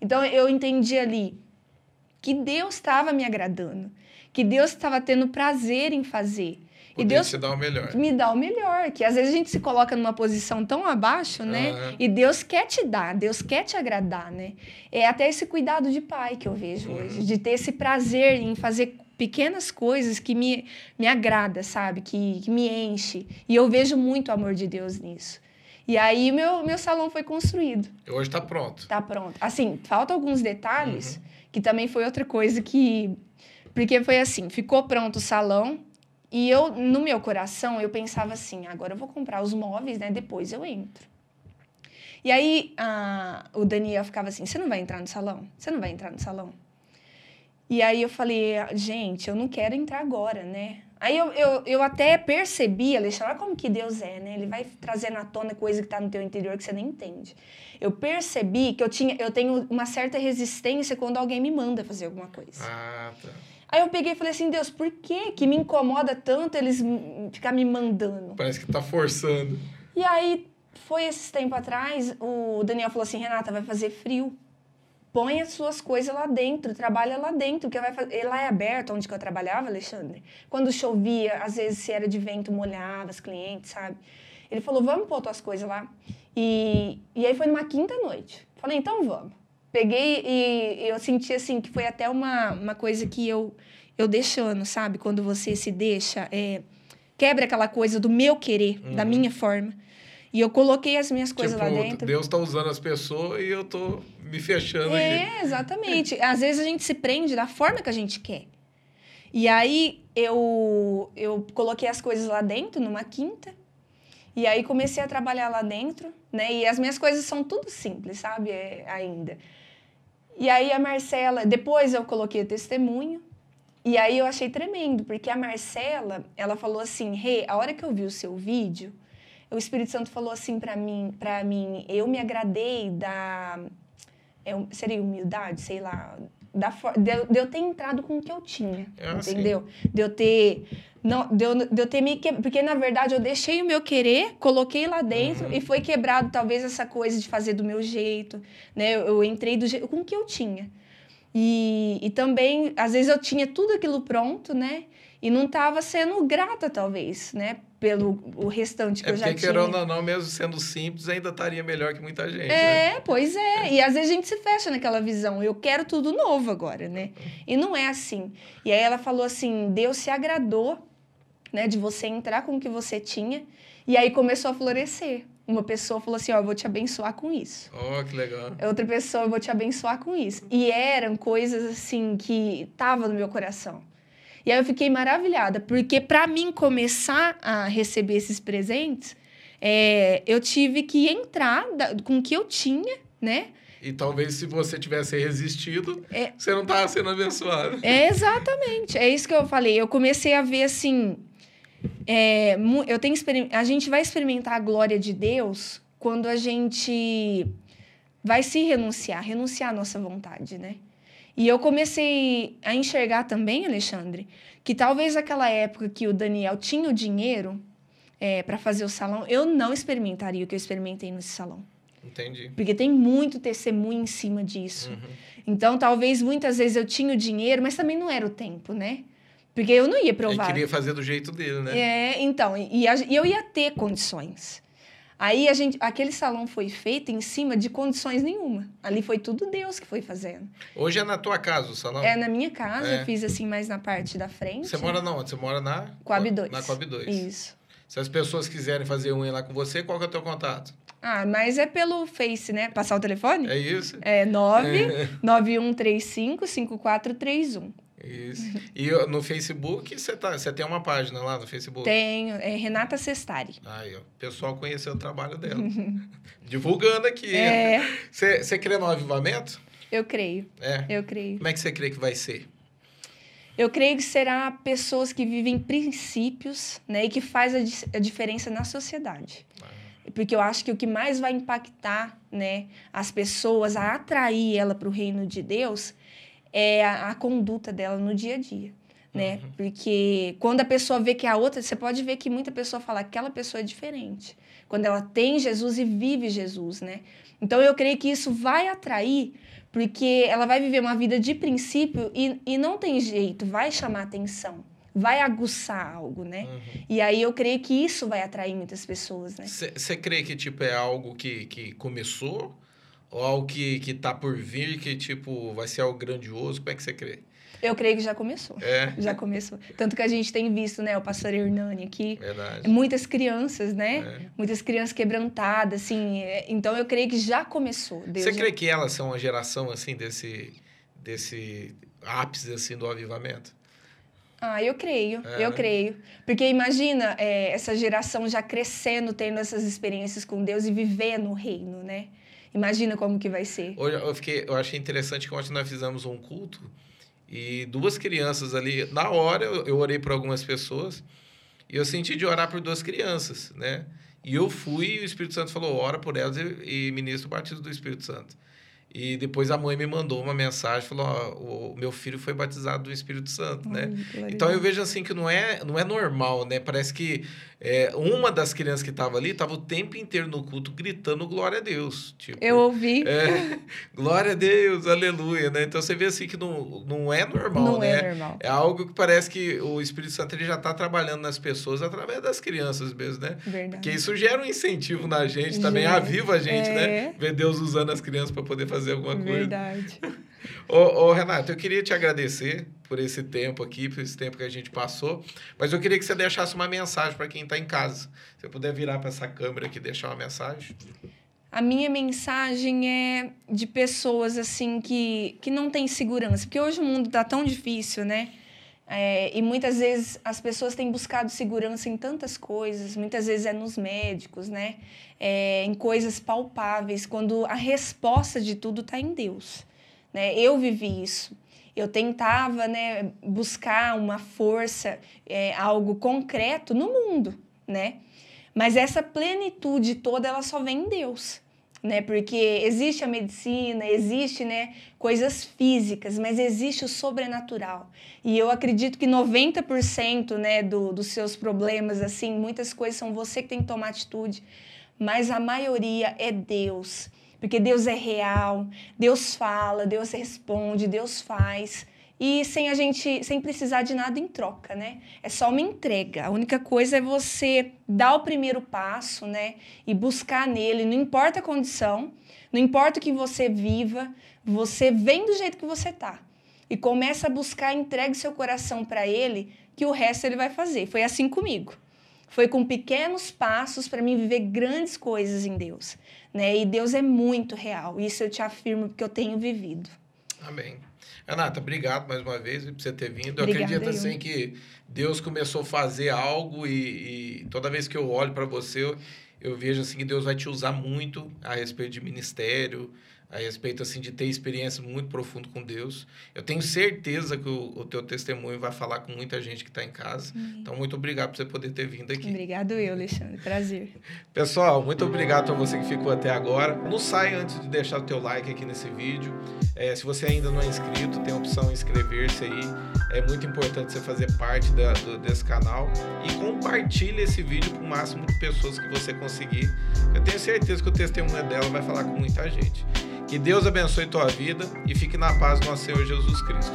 Então eu entendi ali que Deus estava me agradando, que Deus estava tendo prazer em fazer. Poder e Deus melhor. me dá o melhor, que às vezes a gente se coloca numa posição tão abaixo, né? Aham. E Deus quer te dar, Deus quer te agradar, né? É até esse cuidado de pai que eu vejo hoje, de ter esse prazer em fazer pequenas coisas que me, me agrada, sabe? Que, que me enche. E eu vejo muito o amor de Deus nisso. E aí meu, meu salão foi construído. Hoje tá pronto. Tá pronto. Assim, faltam alguns detalhes, Uhum. que também foi outra coisa que. Porque foi assim: ficou pronto o salão, e eu, no meu coração, eu pensava assim: agora eu vou comprar os móveis, né? Depois eu entro. E aí a- o Daniel ficava assim: você não vai entrar no salão? Você não vai entrar no salão? E aí eu falei: gente, eu não quero entrar agora, né? Aí eu, eu, eu até percebi, Alexandre, olha como que Deus é, né? Ele vai trazendo à tona coisa que está no teu interior que você nem entende. Eu percebi que eu, tinha, eu tenho uma certa resistência quando alguém me manda fazer alguma coisa. Ah, tá. Aí eu peguei e falei assim, Deus, por que que me incomoda tanto eles ficar me mandando? Parece que tá forçando. E aí, foi esses tempo atrás, o Daniel falou assim, Renata, vai fazer frio. Põe as suas coisas lá dentro, trabalha lá dentro, que vai fazer... Lá é aberto, onde que eu trabalhava, Alexandre. Quando chovia, às vezes se era de vento, molhava as clientes, sabe? Ele falou, vamos pôr tuas coisas lá. E, e aí foi numa quinta noite. Falei, então vamos. Peguei e eu senti assim que foi até uma, uma coisa que eu, eu deixando, sabe? Quando você se deixa... É, quebra aquela coisa do meu querer, Uhum. da minha forma. E eu coloquei as minhas coisas tipo, lá dentro. Deus tá usando as pessoas e eu tô me fechando aqui. É, exatamente. Às vezes a gente se prende da forma que a gente quer. E aí eu, eu coloquei as coisas lá dentro, numa quinta. E aí comecei a trabalhar lá dentro, né? E as minhas coisas são tudo simples, sabe? É, ainda. E aí a Marcela, depois eu coloquei o testemunho. E aí eu achei tremendo, porque a Marcela, ela falou assim: "Rê, a hora que eu vi o seu vídeo, o Espírito Santo falou assim para mim, para mim, eu me agradei da é, seria humildade, sei lá, da de, eu- de eu ter entrado com o que eu tinha, Ah, sim. entendeu? De eu ter não, de eu, de eu ter me que... porque na verdade eu deixei o meu querer, coloquei lá dentro Uhum. e foi quebrado talvez essa coisa de fazer do meu jeito, né? Eu, eu entrei do jeito com o que eu tinha. E, e também, às vezes eu tinha tudo aquilo pronto, né? E não estava sendo grata, talvez, né? Pelo o restante que É eu já tinha. querendo ou não, mesmo sendo simples, ainda estaria melhor que muita gente. né? É, pois é. E às vezes a gente se fecha naquela visão. Eu quero tudo novo agora, né? E não é assim. E aí ela falou assim: Deus se agradou, né, de você entrar com o que você tinha. E aí começou a florescer. Uma pessoa falou assim: Ó, eu vou te abençoar com isso. Ó, que legal. Outra pessoa, eu vou te abençoar com isso. E eram coisas assim que estavam no meu coração. E aí eu fiquei maravilhada, porque para mim começar a receber esses presentes, é, eu tive que entrar da- com o que eu tinha, né? E talvez se você tivesse resistido, É. você não tava sendo abençoado. É exatamente, é isso que eu falei. Eu comecei a ver assim, é, eu tenho a gente vai experimentar a glória de Deus quando a gente vai se renunciar, renunciar à nossa vontade, né? E eu comecei a enxergar também, Alexandre, que talvez aquela época que o Daniel tinha o dinheiro para fazer o salão, eu não experimentaria o que eu experimentei nesse salão. Entendi. Porque tem muito testemunho em cima disso. Uhum. Então, talvez muitas vezes eu tinha o dinheiro, mas também não era o tempo, né? Porque eu não ia Ele provar. queria fazer do jeito dele, né? É, então, e, e eu ia ter condições. Aí a gente, aquele salão foi feito em cima de condições nenhuma. Ali foi tudo Deus que foi fazendo. Hoje é na tua casa o salão? É na minha casa, É. eu fiz assim mais na parte da frente. Você mora na onde? Você mora na... Coab 2. Na Coab 2. Isso. Se as pessoas quiserem fazer unha lá com você, qual que é o teu contato? Ah, mas é pelo Face, né? Passar o telefone? É isso? É 99135 5431. Isso. E no Facebook, você, tá, tem uma página lá no Facebook? Tenho, é Renata Sestari. Aí, ó. O pessoal conheceu o trabalho dela. Divulgando aqui. É, Você, crê no avivamento? eu creio, É. eu creio. Como é que você crê que vai ser? Eu creio que será pessoas que vivem princípios, né, e que faz a, a diferença na sociedade. Porque eu acho que o que mais vai impactar, né, as pessoas a atrair ela para o reino de Deus é a, a conduta dela no dia a dia, né? Uhum. Porque quando a pessoa vê que a outra, você pode ver que muita pessoa fala aquela pessoa é diferente. Quando ela tem Jesus e vive Jesus, né? Então eu creio que isso vai atrair, porque ela vai viver uma vida de princípio e, e não tem jeito, vai chamar atenção, vai aguçar algo, né? Uhum. E aí eu creio que isso vai atrair muitas pessoas, né? Você crê que, tipo, é algo que, que começou? Ou algo que, que tá por vir, que, tipo, vai ser algo grandioso? Como é que você crê? Eu creio que já começou. É, Já começou. Tanto que a gente tem visto, né, o pastor Hernani aqui, verdade. muitas crianças, né? É. Muitas crianças quebrantadas, assim. é, Então eu creio que já começou. Deus Você já- crê que elas são uma geração, assim, desse, desse ápice, assim, do avivamento? Ah, eu creio, É, eu creio. Porque imagina é, essa geração já crescendo, tendo essas experiências com Deus e vivendo o reino, né? Imagina como que vai ser. Hoje eu, fiquei, eu achei interessante que ontem nós fizemos um culto e duas crianças ali, na hora eu, eu orei por algumas pessoas e eu senti de orar por duas crianças, né? E eu fui e o Espírito Santo falou, ora por elas e, e ministro o batismo do Espírito Santo. E depois a mãe me mandou uma mensagem, falou, ó, o meu filho foi batizado do Espírito Santo, né? Então eu vejo assim que não é, não é normal, né? Parece que é, uma das crianças que estava ali estava o tempo inteiro no culto gritando glória a Deus. Tipo, Eu ouvi. é, glória a Deus, aleluia, né? Então você vê assim que não, não é normal, não né? é normal. É algo que parece que o Espírito Santo ele já está trabalhando nas pessoas através das crianças mesmo, né? Verdade. Porque isso gera um incentivo na gente, também Gera. aviva a gente, É. né? Ver Deus usando as crianças para poder fazer alguma coisa. Verdade. Ô, ô, Renato, eu queria te agradecer por esse tempo aqui, por esse tempo que a gente passou. Mas eu queria que você deixasse uma mensagem para quem está em casa. Se você puder virar para essa câmera aqui e deixar uma mensagem. A minha mensagem é de pessoas assim que, que não têm segurança, porque hoje o mundo está tão difícil, né? É, e muitas vezes as pessoas têm buscado segurança em tantas coisas, muitas vezes é nos médicos, né? É, em coisas palpáveis, quando a resposta de tudo está em Deus. Né? Eu vivi isso. Eu tentava né, buscar uma força, é, algo concreto no mundo, né? Mas essa plenitude toda, ela só vem em Deus né? Porque existe a medicina, existe, né, coisas físicas, mas existe o sobrenatural. E eu acredito que 90%, né, do, dos seus problemas, assim, muitas coisas são você que tem que tomar atitude, mas a maioria é Deus. Porque Deus é real, Deus fala, Deus responde, Deus faz e sem a gente, sem precisar de nada em troca, né? É só uma entrega. A única coisa é você dar o primeiro passo, né? E buscar nele, não importa a condição, não importa o que você viva, você vem do jeito que você tá. E começa a buscar, entregue seu coração para ele, que o resto ele vai fazer. Foi assim comigo. Foi com pequenos passos para mim viver grandes coisas em Deus, né? E Deus é muito real. Isso eu te afirmo porque eu tenho vivido. Amém. Renata, obrigado mais uma vez por você ter vindo. Eu Obrigada, acredito assim que Deus começou a fazer algo e, e toda vez que eu olho para você, eu, eu, vejo assim que Deus vai te usar muito a respeito de ministério, a respeito assim de ter experiência muito profunda com Deus. Eu tenho certeza que o, o teu testemunho vai falar com muita gente que está em casa. Então, muito obrigado por você poder ter vindo aqui. Obrigado eu, Alexandre. Prazer. Pessoal, muito obrigado a você que ficou até agora. Não sai antes de deixar o teu like aqui nesse vídeo. É, se você ainda não é inscrito, tem a opção inscrever-se aí. É muito importante você fazer parte da, do, desse canal e compartilhe esse vídeo com o máximo de pessoas que você conseguir. Eu tenho certeza que o testemunho dela vai falar com muita gente. Que Deus abençoe tua vida e fique na paz do nosso Senhor Jesus Cristo.